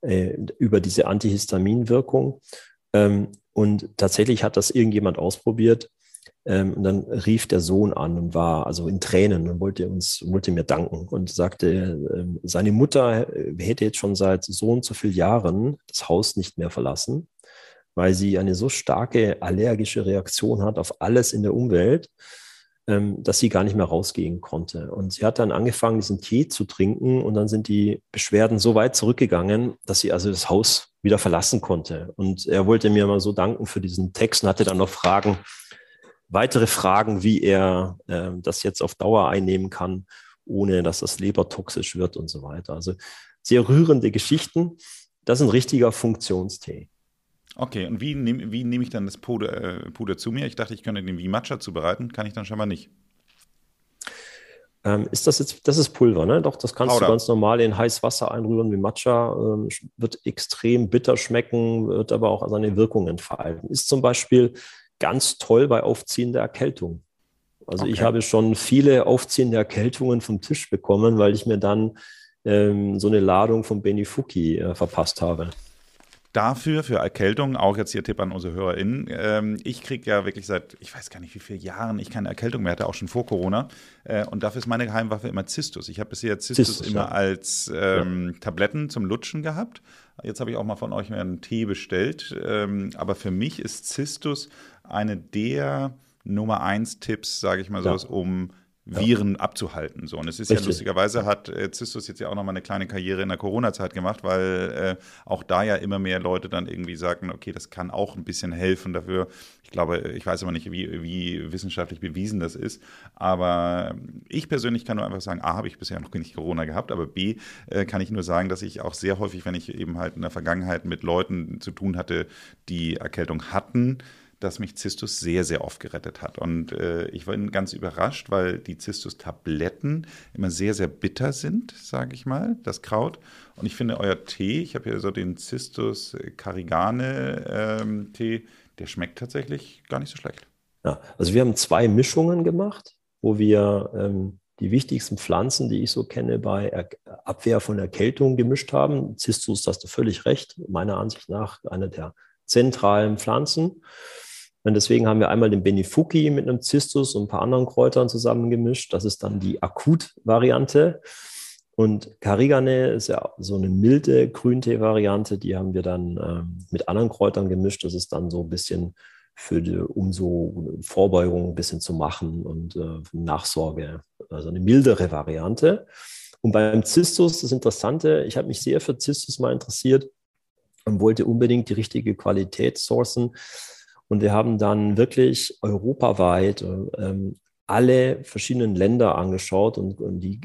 äh, über diese Antihistaminwirkung. Ähm, und tatsächlich hat das irgendjemand ausprobiert. Ähm, und dann rief der Sohn an und war also in Tränen und wollte uns, wollte mir danken und sagte, äh, seine Mutter hätte jetzt schon seit so und so vielen Jahren das Haus nicht mehr verlassen, weil sie eine so starke allergische Reaktion hat auf alles in der Umwelt, dass sie gar nicht mehr rausgehen konnte. Und sie hat dann angefangen, diesen Tee zu trinken und dann sind die Beschwerden so weit zurückgegangen, dass sie also das Haus wieder verlassen konnte. Und er wollte mir mal so danken für diesen Text und hatte dann noch Fragen, weitere Fragen, wie er äh, das jetzt auf Dauer einnehmen kann, ohne dass das Leber toxisch wird und so weiter. Also sehr rührende Geschichten. Das ist ein richtiger Funktionstee. Okay, und wie nehme wie nehm ich dann das Puder, äh, Puder zu mir? Ich dachte, ich könnte den wie Matcha zubereiten, kann ich dann scheinbar nicht. Ähm, ist das jetzt, das ist Pulver, ne? Doch, das kannst Powder. du ganz normal in heißes Wasser einrühren wie Matcha. Ähm, wird extrem bitter schmecken, wird aber auch seine Wirkung entfalten. Ist zum Beispiel ganz toll bei aufziehender Erkältung. Also okay. ich habe schon viele aufziehende Erkältungen vom Tisch bekommen, weil ich mir dann ähm, so eine Ladung von Benifuki äh, verpasst habe dafür, für Erkältung, auch jetzt hier Tipp an unsere HörerInnen, ähm, ich kriege ja wirklich seit, ich weiß gar nicht wie viele Jahren, ich keine Erkältung mehr hatte, auch schon vor Corona. Äh, und dafür ist meine Geheimwaffe immer Zistus. Ich habe bisher Zistus, Zistus immer ja. als ähm, ja. Tabletten zum Lutschen gehabt. Jetzt habe ich auch mal von euch einen Tee bestellt. Ähm, aber für mich ist Zistus eine der Nummer eins Tipps, sage ich mal so, ja. um Viren ja. abzuhalten. So. Und es ist Richtig. ja lustigerweise, hat äh, Zistus jetzt ja auch nochmal eine kleine Karriere in der Corona-Zeit gemacht, weil äh, auch da ja immer mehr Leute dann irgendwie sagen, okay, das kann auch ein bisschen helfen dafür. Ich glaube, ich weiß aber nicht, wie, wie wissenschaftlich bewiesen das ist. Aber ich persönlich kann nur einfach sagen, A, habe ich bisher noch nicht Corona gehabt, aber B, äh, kann ich nur sagen, dass ich auch sehr häufig, wenn ich eben halt in der Vergangenheit mit Leuten zu tun hatte, die Erkältung hatten, dass mich Zistus sehr, sehr oft gerettet hat. Und äh, ich war ganz überrascht, weil die Zistus-Tabletten immer sehr, sehr bitter sind, sage ich mal, das Kraut. Und ich finde euer Tee, ich habe hier so den Zistus Carigane-Tee, ähm, der schmeckt tatsächlich gar nicht so schlecht. Ja, also wir haben zwei Mischungen gemacht, wo wir ähm, die wichtigsten Pflanzen, die ich so kenne, bei er Abwehr von Erkältung gemischt haben. Zistus, hast du völlig recht, meiner Ansicht nach eine der zentralen Pflanzen. Und deswegen haben wir einmal den Benifuki mit einem Zistus und ein paar anderen Kräutern zusammengemischt. Das ist dann die Akut-Variante. Und Karigane ist ja so eine milde Grüntee-Variante. Die haben wir dann ähm, mit anderen Kräutern gemischt. Das ist dann so ein bisschen für die, um so Vorbeugung ein bisschen zu machen und äh, Nachsorge. Also eine mildere Variante. Und beim Zistus, das Interessante, ich habe mich sehr für Zistus mal interessiert und wollte unbedingt die richtige Qualität sourcen. Und wir haben dann wirklich europaweit ähm, alle verschiedenen Länder angeschaut und, und, die,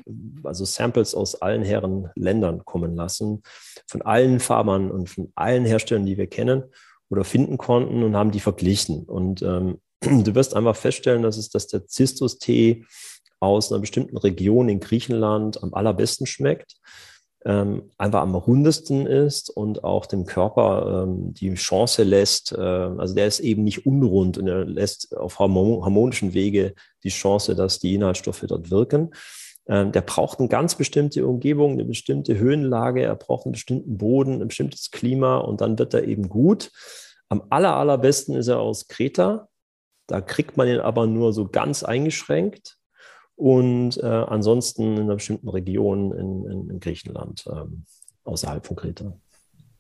also Samples aus allen Herren Ländern kommen lassen, von allen Farmern und von allen Herstellern, die wir kennen oder finden konnten und haben die verglichen. Und ähm, du wirst einfach feststellen, dass es, dass der Zistus-Tee aus einer bestimmten Region in Griechenland am allerbesten schmeckt, ähm, einfach am rundesten ist und auch dem Körper ähm, die Chance lässt, äh, also der ist eben nicht unrund und er lässt auf harmonischen Wege die Chance, dass die Inhaltsstoffe dort wirken. Ähm, der braucht eine ganz bestimmte Umgebung, eine bestimmte Höhenlage, er braucht einen bestimmten Boden, ein bestimmtes Klima und dann wird er eben gut. Am aller, allerbesten ist er aus Kreta. Da kriegt man ihn aber nur so ganz eingeschränkt und äh, ansonsten in einer bestimmten Region in, in, in Griechenland, ähm, außerhalb von Kreta.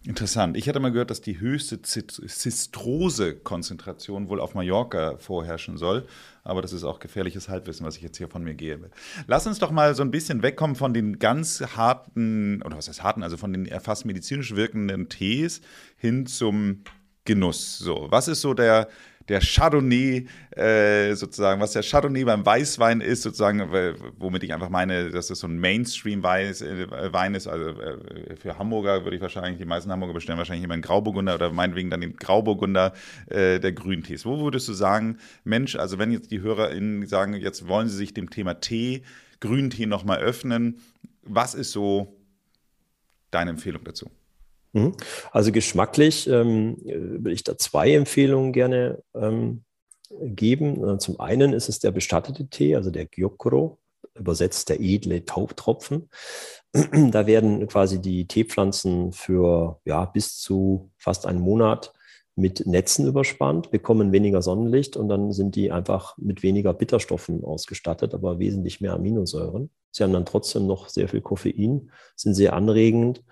Interessant. Ich hatte mal gehört, dass die höchste Zistrose-Konzentration wohl auf Mallorca vorherrschen soll. Aber das ist auch gefährliches Halbwissen, was ich jetzt hier von mir gebe. Lass uns doch mal so ein bisschen wegkommen von den ganz harten, oder was heißt harten, also von den fast medizinisch wirkenden Tees hin zum Genuss. So, was ist so der, der Chardonnay äh, sozusagen, was der Chardonnay beim Weißwein ist, sozusagen, womit ich einfach meine, dass das so ein Mainstream-Wein äh, ist. Also äh, für Hamburger würde ich wahrscheinlich, die meisten Hamburger bestellen wahrscheinlich immer einen Grauburgunder oder meinetwegen dann den Grauburgunder äh, der Grüntees. Wo würdest du sagen, Mensch, also wenn jetzt die HörerInnen sagen, jetzt wollen sie sich dem Thema Tee, Grüntee nochmal öffnen, was ist so deine Empfehlung dazu? Mhm. Also geschmacklich ähm, will ich da zwei Empfehlungen gerne ähm, geben. Äh, zum einen ist es der bestattete Tee, also der Gyokuro, übersetzt der edle Taubtropfen. Da werden quasi die Teepflanzen für ja, bis zu fast einen Monat mit Netzen überspannt, bekommen weniger Sonnenlicht und dann sind die einfach mit weniger Bitterstoffen ausgestattet, aber wesentlich mehr Aminosäuren. Sie haben dann trotzdem noch sehr viel Koffein, sind sehr anregend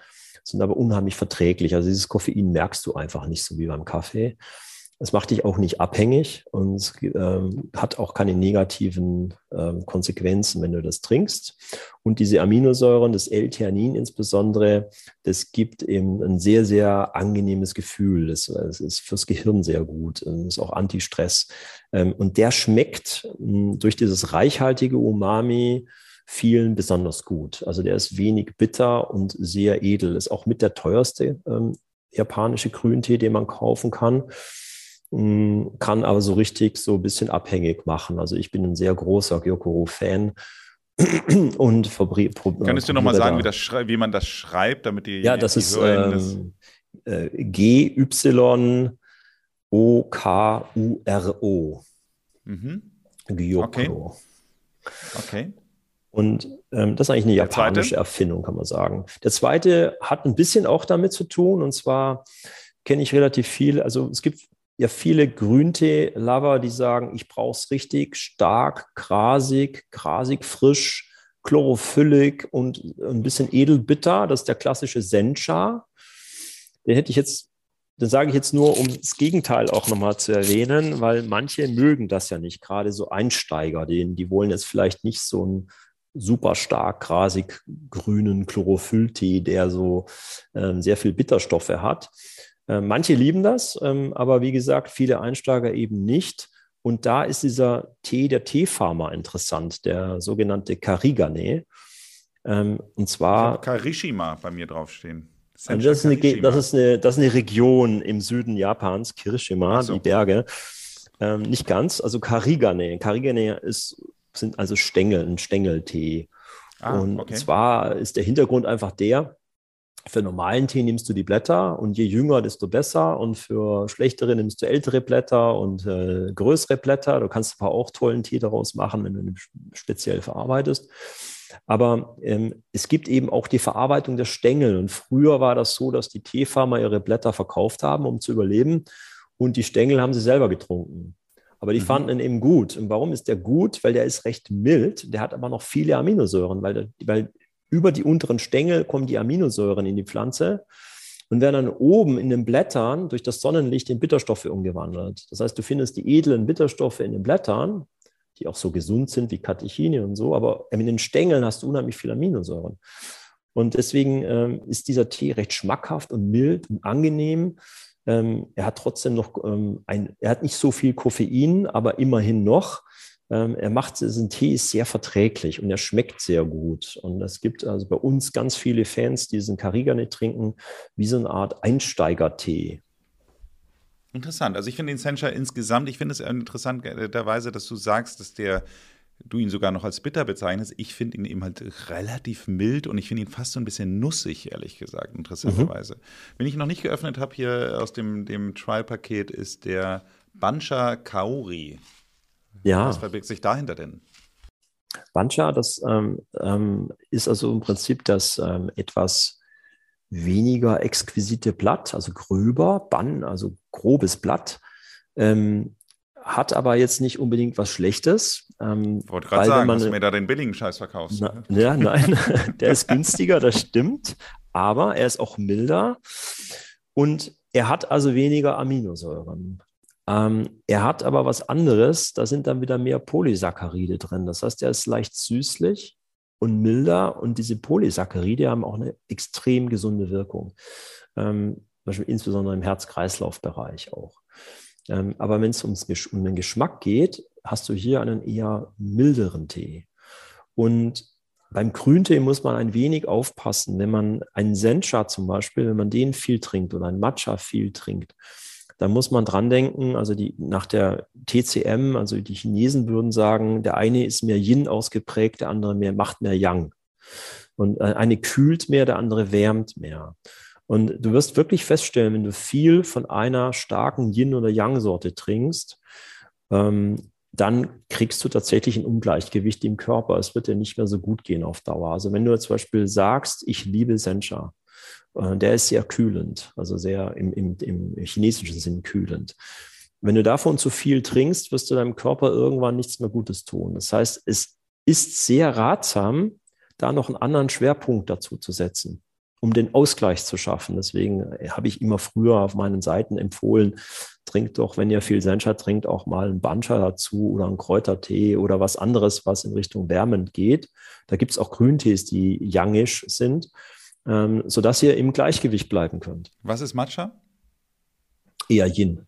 sind aber unheimlich verträglich. Also dieses Koffein merkst du einfach nicht so wie beim Kaffee. Es macht dich auch nicht abhängig und ähm, hat auch keine negativen ähm, Konsequenzen, wenn du das trinkst. Und diese Aminosäuren, das L-Theanin insbesondere, das gibt eben ein sehr, sehr angenehmes Gefühl. Das, ist fürs Gehirn sehr gut. Das ist auch Antistress. Ähm, und der schmeckt mh, durch dieses reichhaltige Umami, vielen besonders gut. Also der ist wenig bitter und sehr edel. Ist auch mit der teuerste ähm, japanische Grüntee, den man kaufen kann. Ähm, kann aber so richtig so ein bisschen abhängig machen. Also ich bin ein sehr großer Gyokuro-Fan. und Könntest du nochmal sagen, wie, das wie man das schreibt, damit die Ja, das die ist ähm, äh, G-Y-O-K-U-R-O. Mhm. Gyokuro. Okay. okay. Und ähm, das ist eigentlich eine japanische Erfindung, kann man sagen. Der zweite hat ein bisschen auch damit zu tun. Und zwar kenne ich relativ viel. Also es gibt ja viele Grüntee-Lover, die sagen, ich brauche es richtig stark, grasig, grasig frisch, chlorophyllig und ein bisschen edelbitter. Das ist der klassische Sencha. Den hätte ich jetzt, den sage ich jetzt nur, um das Gegenteil auch nochmal zu erwähnen, weil manche mögen das ja nicht, gerade so Einsteiger, die, die wollen jetzt vielleicht nicht so ein super stark grasig grünen Chlorophylltee, der so ähm, sehr viel Bitterstoffe hat. Ähm, manche lieben das, ähm, aber wie gesagt, viele Einsteiger eben nicht. Und da ist dieser Tee der Teefarmer interessant, der sogenannte Karigane. Ähm, und zwar. Karishima bei mir draufstehen. Also das, ist eine, das, ist eine, das ist eine Region im Süden Japans, Kirishima, so. die Berge. Ähm, nicht ganz, also Karigane. Karigane ist sind also Stängel, ein Stängeltee. Ah, und okay. zwar ist der Hintergrund einfach der, für normalen Tee nimmst du die Blätter und je jünger, desto besser. Und für schlechtere nimmst du ältere Blätter und äh, größere Blätter. Du kannst aber auch tollen Tee daraus machen, wenn du ihn speziell verarbeitest. Aber ähm, es gibt eben auch die Verarbeitung der Stängel. Und früher war das so, dass die Teefarmer ihre Blätter verkauft haben, um zu überleben. und die Stängel haben sie selber getrunken. Aber die mhm. fanden ihn eben gut. Und warum ist der gut? Weil der ist recht mild, der hat aber noch viele Aminosäuren, weil, der, weil über die unteren Stängel kommen die Aminosäuren in die Pflanze und werden dann oben in den Blättern durch das Sonnenlicht in Bitterstoffe umgewandelt. Das heißt, du findest die edlen Bitterstoffe in den Blättern, die auch so gesund sind wie Katechine und so, aber in den Stängeln hast du unheimlich viele Aminosäuren. Und deswegen ähm, ist dieser Tee recht schmackhaft und mild und angenehm. Ähm, er hat trotzdem noch ähm, ein, er hat nicht so viel Koffein, aber immerhin noch. Ähm, er macht diesen Tee ist sehr verträglich und er schmeckt sehr gut. Und es gibt also bei uns ganz viele Fans, die diesen Karigane trinken, wie so eine Art Einsteigertee. Interessant. Also ich finde den Sencha insgesamt, ich finde es interessanterweise, dass du sagst, dass der du ihn sogar noch als bitter bezeichnest. Ich finde ihn eben halt relativ mild und ich finde ihn fast so ein bisschen nussig, ehrlich gesagt, interessanterweise. Mhm. Wenn ich noch nicht geöffnet habe hier aus dem, dem Trial-Paket, ist der Bancha Kaori. Ja. Was verbirgt sich dahinter denn? Bancha, das ähm, ähm, ist also im Prinzip das ähm, etwas weniger exquisite Blatt, also gröber, Bann, also grobes Blatt, ähm, hat aber jetzt nicht unbedingt was Schlechtes. Ähm, Wollte gerade sagen, man, dass du mir da den billigen Scheiß verkaufst. Na, ja, nein, der ist günstiger, das stimmt, aber er ist auch milder und er hat also weniger Aminosäuren. Ähm, er hat aber was anderes, da sind dann wieder mehr Polysaccharide drin. Das heißt, er ist leicht süßlich und milder und diese Polysaccharide haben auch eine extrem gesunde Wirkung. Ähm, Beispiel insbesondere im Herz-Kreislauf-Bereich auch. Ähm, aber wenn es um den Geschmack geht, hast du hier einen eher milderen Tee. Und beim Grüntee muss man ein wenig aufpassen, wenn man einen Sencha zum Beispiel, wenn man den viel trinkt oder einen Matcha viel trinkt, dann muss man dran denken, also die, nach der TCM, also die Chinesen würden sagen, der eine ist mehr Yin ausgeprägt, der andere mehr, macht mehr Yang. Und äh, eine kühlt mehr, der andere wärmt mehr. Und du wirst wirklich feststellen, wenn du viel von einer starken Yin- oder Yang-Sorte trinkst, ähm, dann kriegst du tatsächlich ein Ungleichgewicht im Körper. Es wird dir nicht mehr so gut gehen auf Dauer. Also wenn du zum Beispiel sagst, ich liebe Sencha, äh, der ist sehr kühlend, also sehr im, im, im chinesischen Sinn kühlend. Wenn du davon zu viel trinkst, wirst du deinem Körper irgendwann nichts mehr Gutes tun. Das heißt, es ist sehr ratsam, da noch einen anderen Schwerpunkt dazu zu setzen um den Ausgleich zu schaffen. Deswegen äh, habe ich immer früher auf meinen Seiten empfohlen, trinkt doch, wenn ihr viel Sencha trinkt, auch mal einen Bancha dazu oder einen Kräutertee oder was anderes, was in Richtung wärmend geht. Da gibt es auch Grüntees, die yangisch sind, ähm, sodass ihr im Gleichgewicht bleiben könnt. Was ist Matcha? Eher Yin.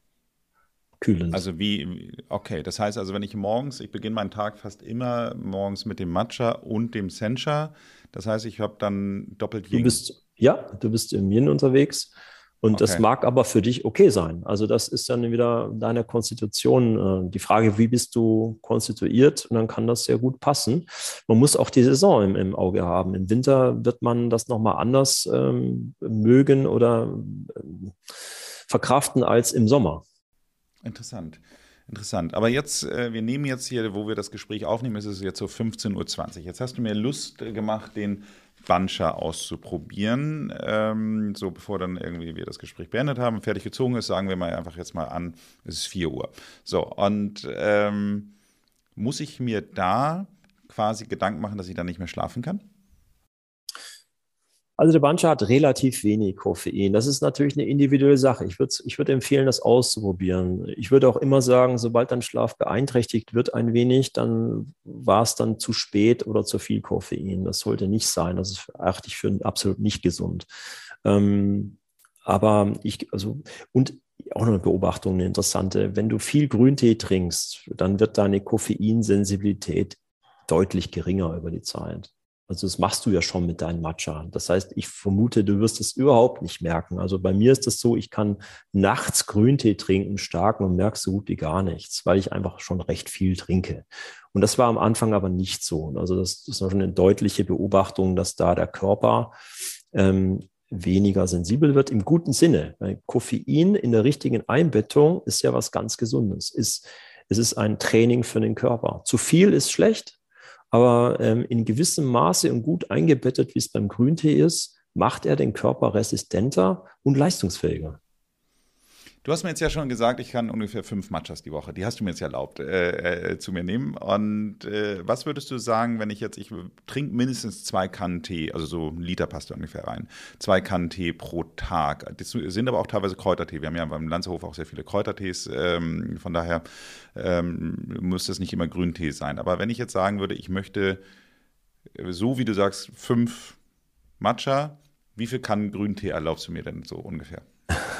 Kühlend. Also wie, okay, das heißt also, wenn ich morgens, ich beginne meinen Tag fast immer morgens mit dem Matcha und dem Sencha. Das heißt, ich habe dann doppelt Yin. Du bist ja, du bist im Yin unterwegs. Und okay. das mag aber für dich okay sein. Also das ist dann wieder deine Konstitution. Äh, die Frage, wie bist du konstituiert? Und dann kann das sehr gut passen. Man muss auch die Saison im, im Auge haben. Im Winter wird man das nochmal anders ähm, mögen oder ähm, verkraften als im Sommer. Interessant. Interessant. Aber jetzt, äh, wir nehmen jetzt hier, wo wir das Gespräch aufnehmen, ist es jetzt so 15.20 Uhr. Jetzt hast du mir Lust gemacht, den Buncher auszuprobieren. Ähm, so bevor dann irgendwie wir das Gespräch beendet haben, fertig gezogen ist, sagen wir mal einfach jetzt mal an, es ist 4 Uhr. So, und ähm, muss ich mir da quasi Gedanken machen, dass ich dann nicht mehr schlafen kann? Also der Bancha hat relativ wenig Koffein. Das ist natürlich eine individuelle Sache. Ich würde ich würd empfehlen, das auszuprobieren. Ich würde auch immer sagen, sobald dein Schlaf beeinträchtigt wird ein wenig, dann war es dann zu spät oder zu viel Koffein. Das sollte nicht sein. Das ist, achte ich für absolut nicht gesund. Ähm, aber ich, also, und auch noch eine Beobachtung, eine interessante. Wenn du viel Grüntee trinkst, dann wird deine Koffeinsensibilität deutlich geringer über die Zeit. Also das machst du ja schon mit deinem Matcha. Das heißt, ich vermute, du wirst es überhaupt nicht merken. Also bei mir ist es so, ich kann nachts Grüntee trinken, starken und merke so gut wie gar nichts, weil ich einfach schon recht viel trinke. Und das war am Anfang aber nicht so. Also das ist schon eine deutliche Beobachtung, dass da der Körper ähm, weniger sensibel wird im guten Sinne. Weil Koffein in der richtigen Einbettung ist ja was ganz Gesundes. Ist, es ist ein Training für den Körper. Zu viel ist schlecht, aber ähm, in gewissem Maße und gut eingebettet, wie es beim Grüntee ist, macht er den Körper resistenter und leistungsfähiger. Du hast mir jetzt ja schon gesagt, ich kann ungefähr fünf Matchas die Woche. Die hast du mir jetzt erlaubt äh, äh, zu mir nehmen. Und äh, was würdest du sagen, wenn ich jetzt, ich trinke mindestens zwei Kannen Tee, also so ein Liter passt da ungefähr rein, zwei Kannen Tee pro Tag. Das sind aber auch teilweise Kräutertee. Wir haben ja beim Lanzerhof auch sehr viele Kräutertees. Ähm, von daher ähm, muss das nicht immer Grüntee sein. Aber wenn ich jetzt sagen würde, ich möchte, so wie du sagst, fünf Matcha, wie viel Kannen Grüntee erlaubst du mir denn so ungefähr?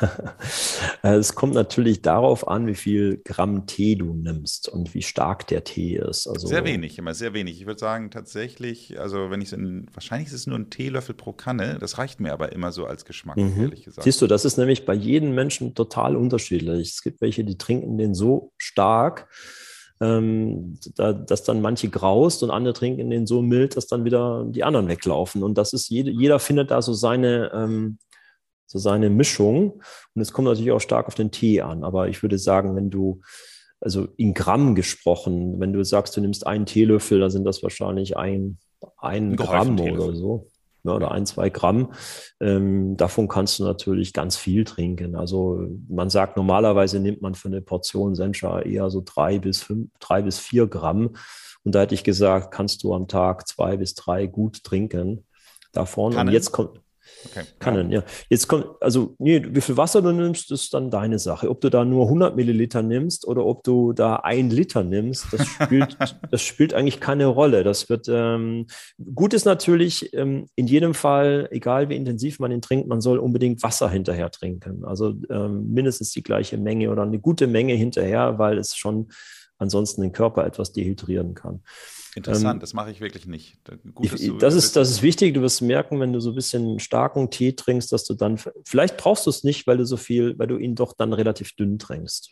es kommt natürlich darauf an, wie viel Gramm Tee du nimmst und wie stark der Tee ist. Also, sehr wenig, immer sehr wenig. Ich würde sagen, tatsächlich, also wenn ich es in, wahrscheinlich ist es nur ein Teelöffel pro Kanne, das reicht mir aber immer so als Geschmack, mhm. ehrlich gesagt. Siehst du, das ist nämlich bei jedem Menschen total unterschiedlich. Es gibt welche, die trinken den so stark, ähm, da, dass dann manche graust und andere trinken den so mild, dass dann wieder die anderen weglaufen. Und das ist, jede, jeder findet da so seine, ähm, so seine Mischung. Und es kommt natürlich auch stark auf den Tee an. Aber ich würde sagen, wenn du, also in Gramm gesprochen, wenn du sagst, du nimmst einen Teelöffel, dann sind das wahrscheinlich ein, ein Gramm oder so. Ja, oder ein, zwei Gramm. Ähm, davon kannst du natürlich ganz viel trinken. Also man sagt, normalerweise nimmt man für eine Portion Sencha eher so drei bis fünf, drei bis vier Gramm. Und da hätte ich gesagt, kannst du am Tag zwei bis drei gut trinken davon. Kann und jetzt kommt, Okay. Kann ja. ja. Jetzt kommt, also, nee, wie viel Wasser du nimmst, ist dann deine Sache. Ob du da nur 100 Milliliter nimmst oder ob du da ein Liter nimmst, das spielt, das spielt eigentlich keine Rolle. Das wird, ähm, gut ist natürlich, ähm, in jedem Fall, egal wie intensiv man ihn trinkt, man soll unbedingt Wasser hinterher trinken. Also ähm, mindestens die gleiche Menge oder eine gute Menge hinterher, weil es schon ansonsten den Körper etwas dehydrieren kann. Interessant, ähm, das mache ich wirklich nicht. Gut, ich, das, ist, das ist wichtig. Du wirst merken, wenn du so ein bisschen starken Tee trinkst, dass du dann, vielleicht brauchst du es nicht, weil du so viel, weil du ihn doch dann relativ dünn trinkst.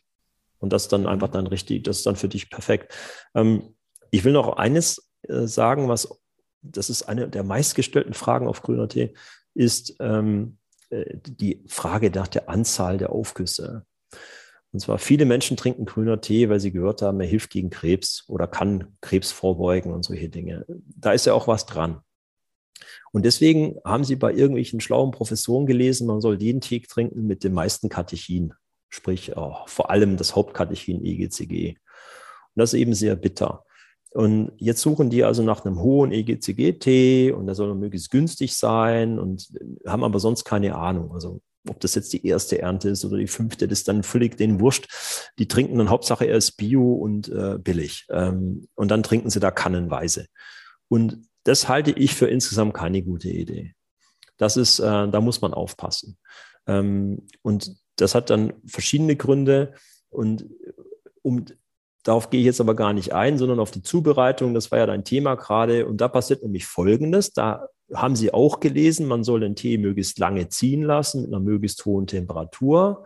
Und das dann einfach dann richtig, das ist dann für dich perfekt. Ähm, ich will noch eines äh, sagen, was, das ist eine der meistgestellten Fragen auf grüner Tee, ist ähm, äh, die Frage nach der Anzahl der Aufgüsse. Und zwar viele Menschen trinken grüner Tee, weil sie gehört haben, er hilft gegen Krebs oder kann Krebs vorbeugen und solche Dinge. Da ist ja auch was dran. Und deswegen haben sie bei irgendwelchen schlauen Professoren gelesen, man soll den Tee trinken mit dem meisten Katechin, sprich oh, vor allem das Hauptkatechin EGCG. Und das ist eben sehr bitter. Und jetzt suchen die also nach einem hohen EGCG-Tee und der soll möglichst günstig sein und haben aber sonst keine Ahnung. Also ob das jetzt die erste Ernte ist oder die fünfte, das ist dann völlig den Wurscht. Die trinken dann Hauptsache erst Bio und äh, billig. Ähm, und dann trinken sie da kannenweise. Und das halte ich für insgesamt keine gute Idee. Das ist, äh, da muss man aufpassen. Ähm, und das hat dann verschiedene Gründe. Und um Darauf gehe ich jetzt aber gar nicht ein, sondern auf die Zubereitung. Das war ja dein Thema gerade. Und da passiert nämlich Folgendes. Da haben Sie auch gelesen, man soll den Tee möglichst lange ziehen lassen mit einer möglichst hohen Temperatur,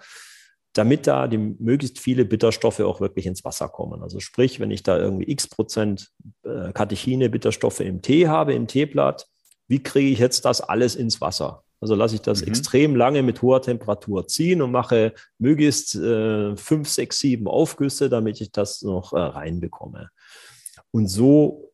damit da die möglichst viele Bitterstoffe auch wirklich ins Wasser kommen. Also sprich, wenn ich da irgendwie x Prozent äh, Katechine, Bitterstoffe im Tee habe, im Teeblatt, wie kriege ich jetzt das alles ins Wasser? Also lasse ich das mhm. extrem lange mit hoher Temperatur ziehen und mache möglichst äh, fünf, sechs, sieben Aufgüsse, damit ich das noch äh, reinbekomme. Und so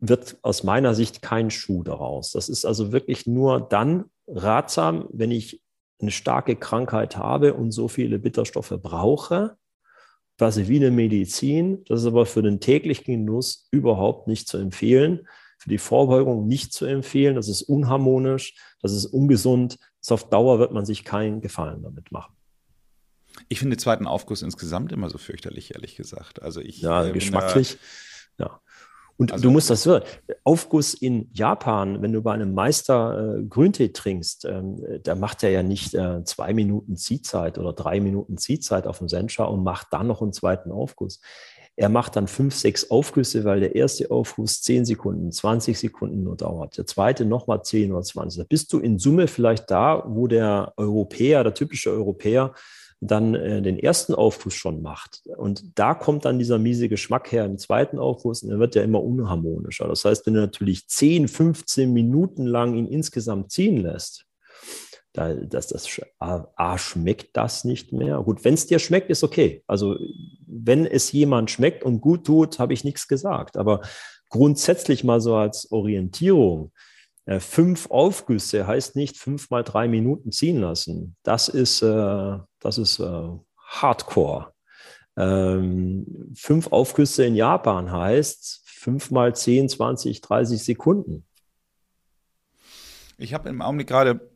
wird aus meiner Sicht kein Schuh daraus. Das ist also wirklich nur dann ratsam, wenn ich eine starke Krankheit habe und so viele Bitterstoffe brauche, quasi wie eine Medizin. Das ist aber für den täglichen Genuss überhaupt nicht zu empfehlen für die Vorbeugung nicht zu empfehlen. Das ist unharmonisch, das ist ungesund. Das auf Dauer wird man sich keinen Gefallen damit machen. Ich finde den zweiten Aufguss insgesamt immer so fürchterlich, ehrlich gesagt. Also ich ja, äh, geschmacklich. ja. Und also, du musst das hören. Aufguss in Japan, wenn du bei einem Meister äh, Grüntee trinkst, ähm, da macht er ja nicht äh, zwei Minuten Ziehzeit oder drei Minuten Ziehzeit auf dem Sencha und macht dann noch einen zweiten Aufguss. Er macht dann fünf, sechs Aufgüsse, weil der erste Aufguss zehn Sekunden, 20 Sekunden nur dauert. Der zweite nochmal zehn oder 20. Da bist du in Summe vielleicht da, wo der Europäer, der typische Europäer, dann äh, den ersten Aufguss schon macht. Und da kommt dann dieser miese Geschmack her im zweiten Aufguss und er wird ja immer unharmonischer. Das heißt, wenn du natürlich 10, 15 Minuten lang ihn insgesamt ziehen lässt, da, dass das A, schmeckt das nicht mehr. Gut, wenn es dir schmeckt, ist okay. Also wenn es jemand schmeckt und gut tut, habe ich nichts gesagt. Aber grundsätzlich mal so als Orientierung, äh, fünf Aufgüsse heißt nicht fünf mal drei Minuten ziehen lassen. Das ist, äh, das ist äh, hardcore. Ähm, fünf Aufgüsse in Japan heißt fünf mal 10, 20, 30 Sekunden. Ich habe im Augenblick gerade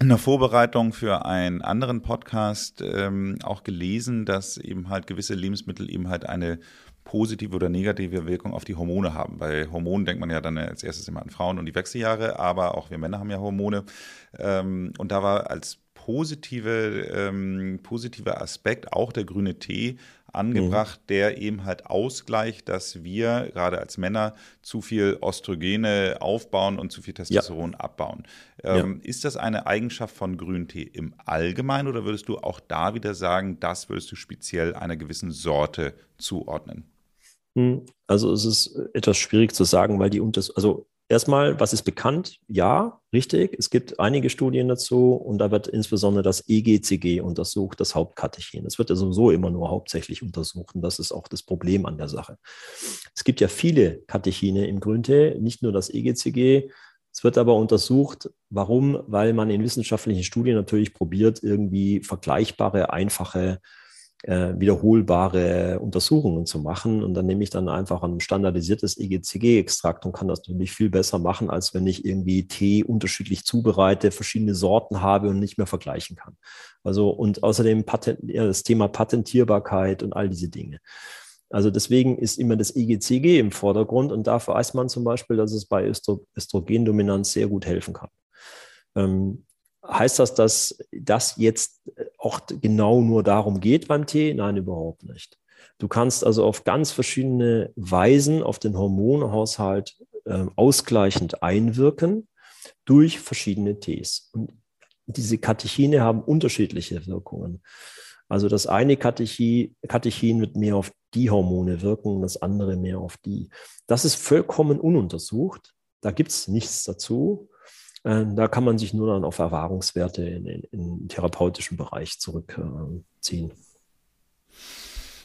in der Vorbereitung für einen anderen Podcast ähm, auch gelesen, dass eben halt gewisse Lebensmittel eben halt eine positive oder negative Wirkung auf die Hormone haben. Bei Hormonen denkt man ja dann als erstes immer an Frauen und die Wechseljahre, aber auch wir Männer haben ja Hormone. Ähm, und da war als positive, ähm, positiver Aspekt auch der grüne Tee angebracht, mhm. der eben halt ausgleicht, dass wir gerade als Männer zu viel Östrogene aufbauen und zu viel Testosteron ja. abbauen. Ähm, ja. Ist das eine Eigenschaft von Grüntee im Allgemeinen oder würdest du auch da wieder sagen, das würdest du speziell einer gewissen Sorte zuordnen? Also es ist etwas schwierig zu sagen, weil die Unters also Erstmal, was ist bekannt? Ja, richtig. Es gibt einige Studien dazu und da wird insbesondere das EGCG untersucht, das Hauptkatechen. Es wird ja sowieso immer nur hauptsächlich untersucht und das ist auch das Problem an der Sache. Es gibt ja viele Katechine im Grüntee, nicht nur das EGCG. Es wird aber untersucht, warum? Weil man in wissenschaftlichen Studien natürlich probiert, irgendwie vergleichbare, einfache äh, wiederholbare Untersuchungen zu machen. Und dann nehme ich dann einfach ein standardisiertes EGCG-Extrakt und kann das natürlich viel besser machen, als wenn ich irgendwie Tee unterschiedlich zubereite, verschiedene Sorten habe und nicht mehr vergleichen kann. Also und außerdem Patent, ja, das Thema Patentierbarkeit und all diese Dinge. Also deswegen ist immer das EGCG im Vordergrund und da weiß man zum Beispiel, dass es bei Östro Östrogendominanz sehr gut helfen kann. Ähm, Heißt das, dass das jetzt auch genau nur darum geht beim Tee? Nein, überhaupt nicht. Du kannst also auf ganz verschiedene Weisen auf den Hormonhaushalt äh, ausgleichend einwirken durch verschiedene Tees. Und diese Katechine haben unterschiedliche Wirkungen. Also das eine Katechin, Katechin wird mehr auf die Hormone wirken, das andere mehr auf die. Das ist vollkommen ununtersucht. Da gibt es nichts dazu. Äh, da kann man sich nur dann auf Erfahrungswerte im therapeutischen Bereich zurückziehen.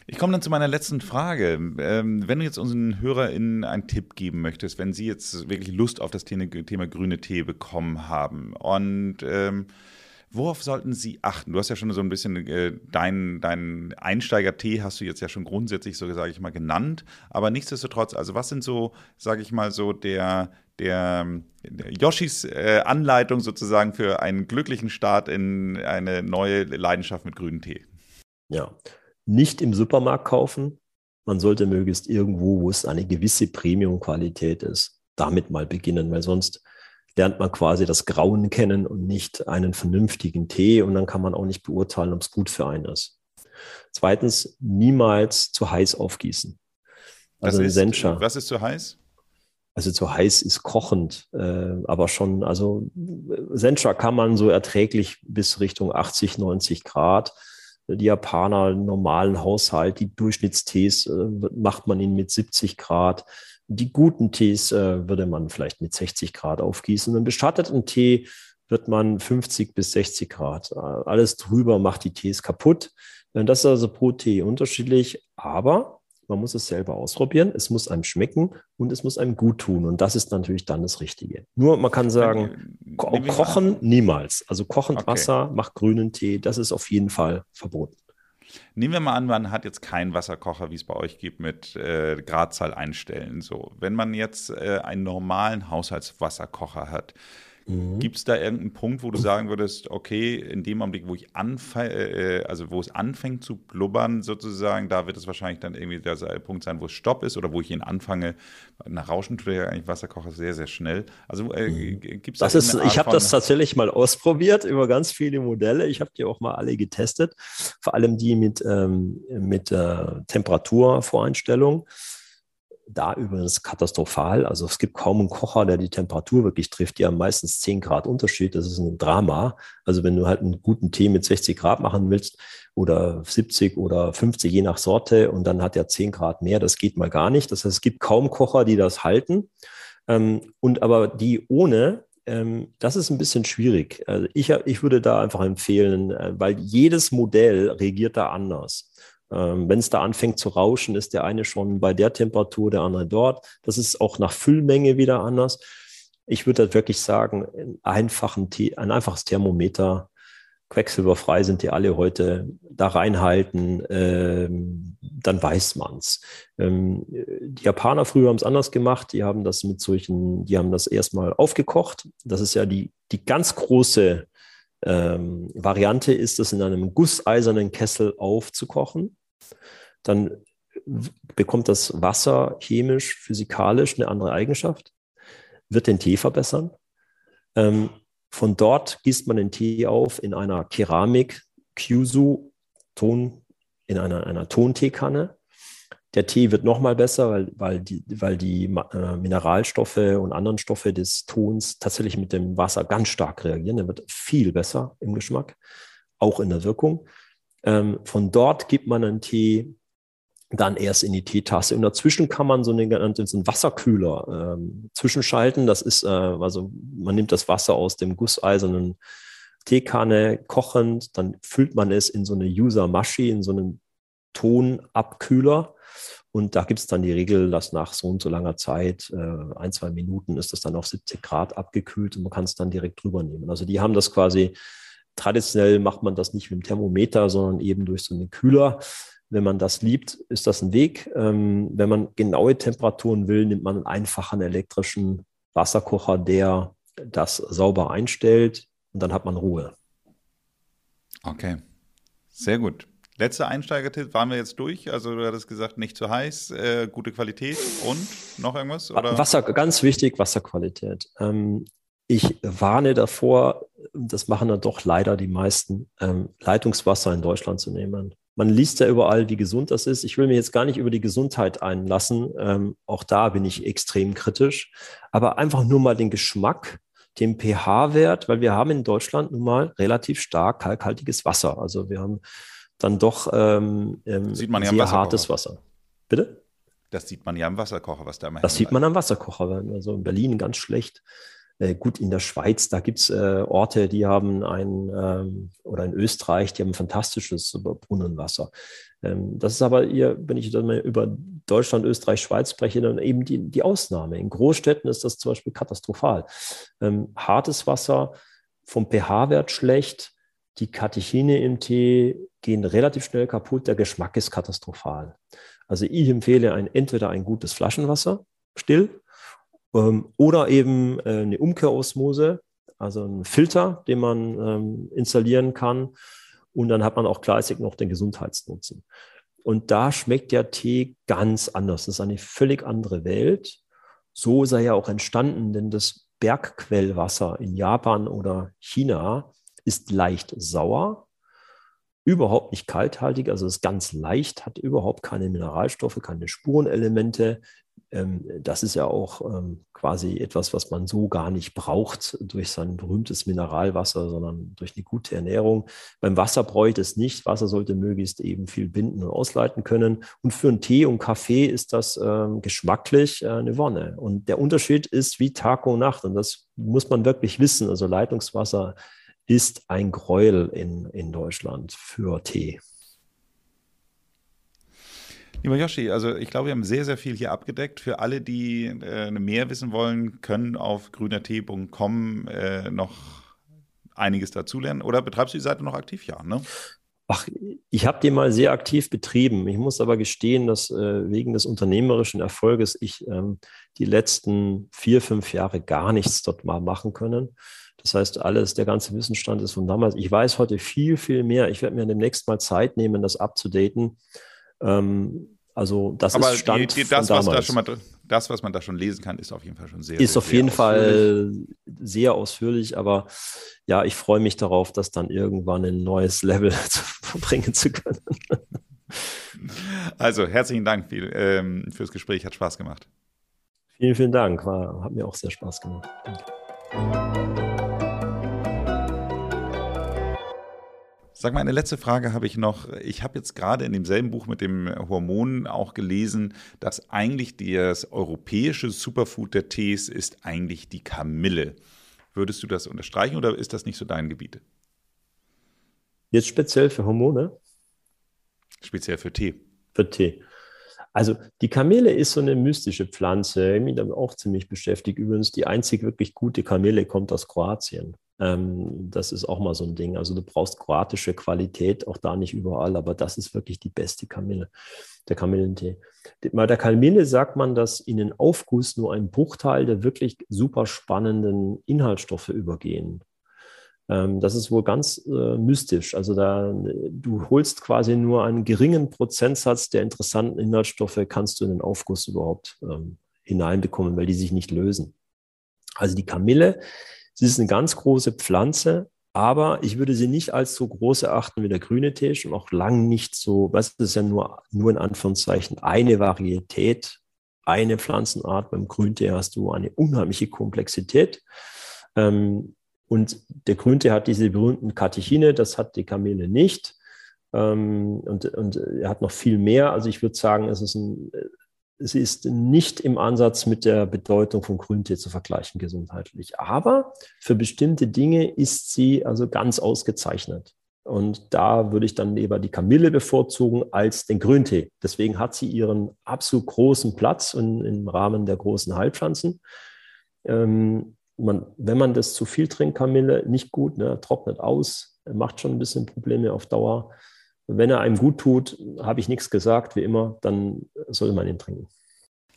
Ich komme dann zu meiner letzten Frage. Ähm, wenn du jetzt unseren HörerInnen einen Tipp geben möchtest, wenn sie jetzt wirklich Lust auf das Thema, Thema grüne Tee bekommen haben und ähm, Worauf sollten Sie achten? Du hast ja schon so ein bisschen äh, deinen dein Einsteiger-Tee hast du jetzt ja schon grundsätzlich so, sage ich mal, genannt. Aber nichtsdestotrotz, also was sind so, sage ich mal, so der, der, der Yoshis äh, Anleitung sozusagen für einen glücklichen Start in eine neue Leidenschaft mit grünem Tee? Ja, nicht im Supermarkt kaufen. Man sollte möglichst irgendwo, wo es eine gewisse Premium-Qualität ist, damit mal beginnen, weil sonst lernt man quasi das Grauen kennen und nicht einen vernünftigen Tee und dann kann man auch nicht beurteilen, ob es gut für einen ist. Zweitens, niemals zu heiß aufgießen. Also was ist, Sencha. Was ist zu heiß? Also zu heiß ist kochend, äh, aber schon, also Sencha kann man so erträglich bis Richtung 80, 90 Grad. Die Japaner normalen Haushalt, die Durchschnittstees äh, macht man ihn mit 70 Grad. Die guten Tees äh, würde man vielleicht mit 60 Grad aufgießen. Einen beschatteten Tee wird man 50 bis 60 Grad. Äh, alles drüber macht die Tees kaputt. Äh, das ist also pro Tee unterschiedlich, aber man muss es selber ausprobieren. Es muss einem schmecken und es muss einem gut tun. Und das ist natürlich dann das Richtige. Nur man kann sagen, ko kochen niemals. Also kochend okay. Wasser, macht grünen Tee, das ist auf jeden Fall verboten. Nehmen wir mal an, man hat jetzt keinen Wasserkocher, wie es bei euch gibt, mit äh, Gradzahl einstellen. So, wenn man jetzt äh, einen normalen Haushaltswasserkocher hat, Mhm. Gibt es da irgendeinen Punkt, wo du sagen würdest, okay, in dem Augenblick, wo ich anfange, äh, also wo es anfängt zu blubbern, sozusagen, da wird es wahrscheinlich dann irgendwie der Punkt sein, wo es Stopp ist oder wo ich ihn anfange. Nach Rauschen tut ja eigentlich Wasserkocher sehr, sehr schnell. Also äh, mhm. gibt es das? ich habe das tatsächlich mal ausprobiert über ganz viele Modelle. Ich habe die auch mal alle getestet, vor allem die mit, ähm, mit äh, Temperaturvoreinstellung da übrigens katastrophal. Also es gibt kaum einen Kocher, der die Temperatur wirklich trifft. Die haben meistens 10 Grad Unterschied. Das ist ein Drama. Also wenn du halt einen guten Tee mit 60 Grad machen willst oder 70 oder 50, je nach Sorte, und dann hat er 10 Grad mehr, das geht mal gar nicht. Das heißt, es gibt kaum Kocher, die das halten. Ähm, und aber die ohne, ähm, das ist ein bisschen schwierig. Also ich, ich würde da einfach empfehlen, äh, weil jedes Modell reagiert da anders. Ähm, Wenn es da anfängt zu rauschen, ist der eine schon bei der Temperatur, der andere dort. Das ist auch nach Füllmenge wieder anders. Ich würde halt wirklich sagen, ein, ein einfaches Thermometer, quecksilberfrei sind die alle heute. da reinhalten, ähm, dann weiß man's. Ähm, die Japaner früher haben es anders gemacht. Die haben das mit solchen, die haben das erstmal aufgekocht. Das ist ja die, die ganz große ähm, Variante, ist es in einem gusseisernen Kessel aufzukochen. Dann bekommt das Wasser chemisch, physikalisch eine andere Eigenschaft, wird den Tee verbessern. Ähm, von dort gießt man den Tee auf in einer Keramik, Kyusu, Ton, in einer, einer Tonteekanne. Der Tee wird nochmal besser, weil, weil die, weil die äh, Mineralstoffe und anderen Stoffe des Tons tatsächlich mit dem Wasser ganz stark reagieren. Der wird viel besser im Geschmack, auch in der Wirkung. Ähm, von dort gibt man einen Tee dann erst in die Teetasse. Und dazwischen kann man so einen, einen Wasserkühler ähm, zwischenschalten. Das ist, äh, also man nimmt das Wasser aus dem gusseisernen Teekanne kochend, dann füllt man es in so eine User-Mashi, in so einen Tonabkühler. Und da gibt es dann die Regel, dass nach so und so langer Zeit, äh, ein, zwei Minuten, ist das dann auf 70 Grad abgekühlt und man kann es dann direkt drüber nehmen. Also die haben das quasi, traditionell macht man das nicht mit dem Thermometer, sondern eben durch so einen Kühler. Wenn man das liebt, ist das ein Weg. Ähm, wenn man genaue Temperaturen will, nimmt man einen einfachen elektrischen Wasserkocher, der das sauber einstellt und dann hat man Ruhe. Okay, sehr gut. Letzter Einsteigertipp, waren wir jetzt durch? Also du hattest gesagt, nicht zu heiß, äh, gute Qualität und noch irgendwas? Oder? Wasser, ganz wichtig, Wasserqualität. Ähm, ich warne davor, das machen dann doch leider die meisten, ähm, Leitungswasser in Deutschland zu nehmen. Man liest ja überall, wie gesund das ist. Ich will mir jetzt gar nicht über die Gesundheit einlassen. Ähm, auch da bin ich extrem kritisch. Aber einfach nur mal den Geschmack, den pH-Wert, weil wir haben in Deutschland nun mal relativ stark kalkhaltiges Wasser. Also wir haben dann doch ähm, ähm sieht man ja sehr hartes Wasser. Bitte? Das sieht man ja am Wasserkocher, was da immer Das sieht man am Wasserkocher. Also in Berlin ganz schlecht. Äh, gut, in der Schweiz, da gibt es äh, Orte, die haben ein, ähm, oder in Österreich, die haben fantastisches Brunnenwasser. Ähm, das ist aber hier, wenn ich dann mal über Deutschland, Österreich, Schweiz spreche, dann eben die, die Ausnahme. In Großstädten ist das zum Beispiel katastrophal. Ähm, hartes Wasser, vom pH-Wert schlecht, die Katechine im Tee gehen relativ schnell kaputt, der Geschmack ist katastrophal. Also ich empfehle ein, entweder ein gutes Flaschenwasser, still, ähm, oder eben äh, eine Umkehrosmose, also ein Filter, den man ähm, installieren kann. Und dann hat man auch gleichzeitig noch den Gesundheitsnutzen. Und da schmeckt der Tee ganz anders. Das ist eine völlig andere Welt. So ist er ja auch entstanden, denn das Bergquellwasser in Japan oder China ist leicht sauer, überhaupt nicht kalthaltig, also ist ganz leicht, hat überhaupt keine Mineralstoffe, keine Spurenelemente, ähm, das ist ja auch ähm, quasi etwas, was man so gar nicht braucht durch sein berühmtes Mineralwasser, sondern durch eine gute Ernährung. Beim Wasser bräuchte es nicht. Wasser sollte möglichst eben viel binden und ausleiten können. Und für einen Tee und Kaffee ist das ähm, geschmacklich äh, eine Wonne. Und der Unterschied ist wie Tag und Nacht. Und das muss man wirklich wissen. Also Leitungswasser ist ein Gräuel in, in Deutschland für Tee. Lieber Yoshi, also ich glaube, wir haben sehr, sehr viel hier abgedeckt. Für alle, die äh, mehr wissen wollen, können auf grünertee.com äh, noch einiges dazulernen. Oder betreibst du die Seite noch aktiv? Ja, ne? Ach, ich habe die mal sehr aktiv betrieben. Ich muss aber gestehen, dass äh, wegen des unternehmerischen Erfolges ich ähm, die letzten vier, fünf Jahre gar nichts dort mal machen können. Das heißt, alles, der ganze Wissensstand ist von damals. Ich weiß heute viel, viel mehr. Ich werde mir demnächst mal Zeit nehmen, das abzudaten. Ähm, also das Aber ist Stand die, die, das, was da schon mal, das, was man da schon lesen kann, ist auf jeden Fall schon sehr Ist sehr, auf jeden Fall sehr ausführlich, aber ja, ich freue mich darauf, das dann irgendwann ein neues Level verbringen zu können. Also herzlichen Dank viel, ähm, fürs Gespräch, hat Spaß gemacht. Vielen, vielen Dank, war, hat mir auch sehr Spaß gemacht. Danke. Sag mal, eine letzte Frage habe ich noch. Ich habe jetzt gerade in demselben Buch mit dem Hormon auch gelesen, dass eigentlich das europäische Superfood der Tees ist eigentlich die Kamille. Würdest du das unterstreichen oder ist das nicht so dein Gebiet? Jetzt speziell für Hormone? Speziell für Tee. Für Tee. Also die Kamille ist so eine mystische Pflanze, mich damit auch ziemlich beschäftigt. Übrigens, die einzig wirklich gute Kamille kommt aus Kroatien. Ähm, das ist auch mal so ein Ding. Also du brauchst kroatische Qualität, auch da nicht überall, aber das ist wirklich die beste Kamille, der Kamillentee. Bei der Kamille sagt man, dass in den Aufguss nur ein Bruchteil der wirklich super spannenden Inhaltsstoffe übergehen. Ähm, das ist wohl ganz äh, mystisch. Also da, du holst quasi nur einen geringen Prozentsatz der interessanten Inhaltsstoffe, kannst du in den Aufguss überhaupt ähm, hineinbekommen, weil die sich nicht lösen. Also die Kamille, sie ist eine ganz große Pflanze, aber ich würde sie nicht als so groß erachten wie der grüne Tee und auch lang nicht so, das ist ja nur, nur in Anführungszeichen eine Varietät, eine Pflanzenart. Beim Grüntee hast du eine unheimliche Komplexität. Ähm, und der Grüntee hat diese berühmten Katechine, das hat die Kamele nicht. Ähm, und, und er hat noch viel mehr. Also ich würde sagen, es ist, ein, es ist nicht im Ansatz mit der Bedeutung von Grüntee zu vergleichen gesundheitlich. Aber für bestimmte Dinge ist sie also ganz ausgezeichnet. Und da würde ich dann lieber die Kamille bevorzugen als den Grüntee. Deswegen hat sie ihren absolut großen Platz in, im Rahmen der großen Heilpflanzen. Ähm, man, wenn man das zu viel trinkt, Kamille, nicht gut, ne, trocknet aus, macht schon ein bisschen Probleme auf Dauer. Wenn er einem gut tut, habe ich nichts gesagt, wie immer, dann soll man ihn trinken.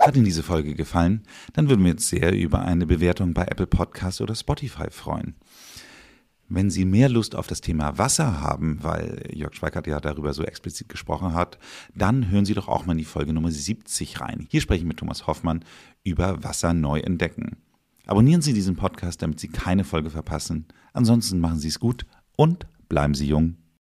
Hat Ihnen diese Folge gefallen? Dann würden wir uns sehr über eine Bewertung bei Apple Podcasts oder Spotify freuen. Wenn Sie mehr Lust auf das Thema Wasser haben, weil Jörg Schweikart ja darüber so explizit gesprochen hat, dann hören Sie doch auch mal in die Folge Nummer 70 rein. Hier spreche ich mit Thomas Hoffmann über Wasser neu entdecken. Abonnieren Sie diesen Podcast, damit Sie keine Folge verpassen. Ansonsten machen Sie es gut und bleiben Sie jung.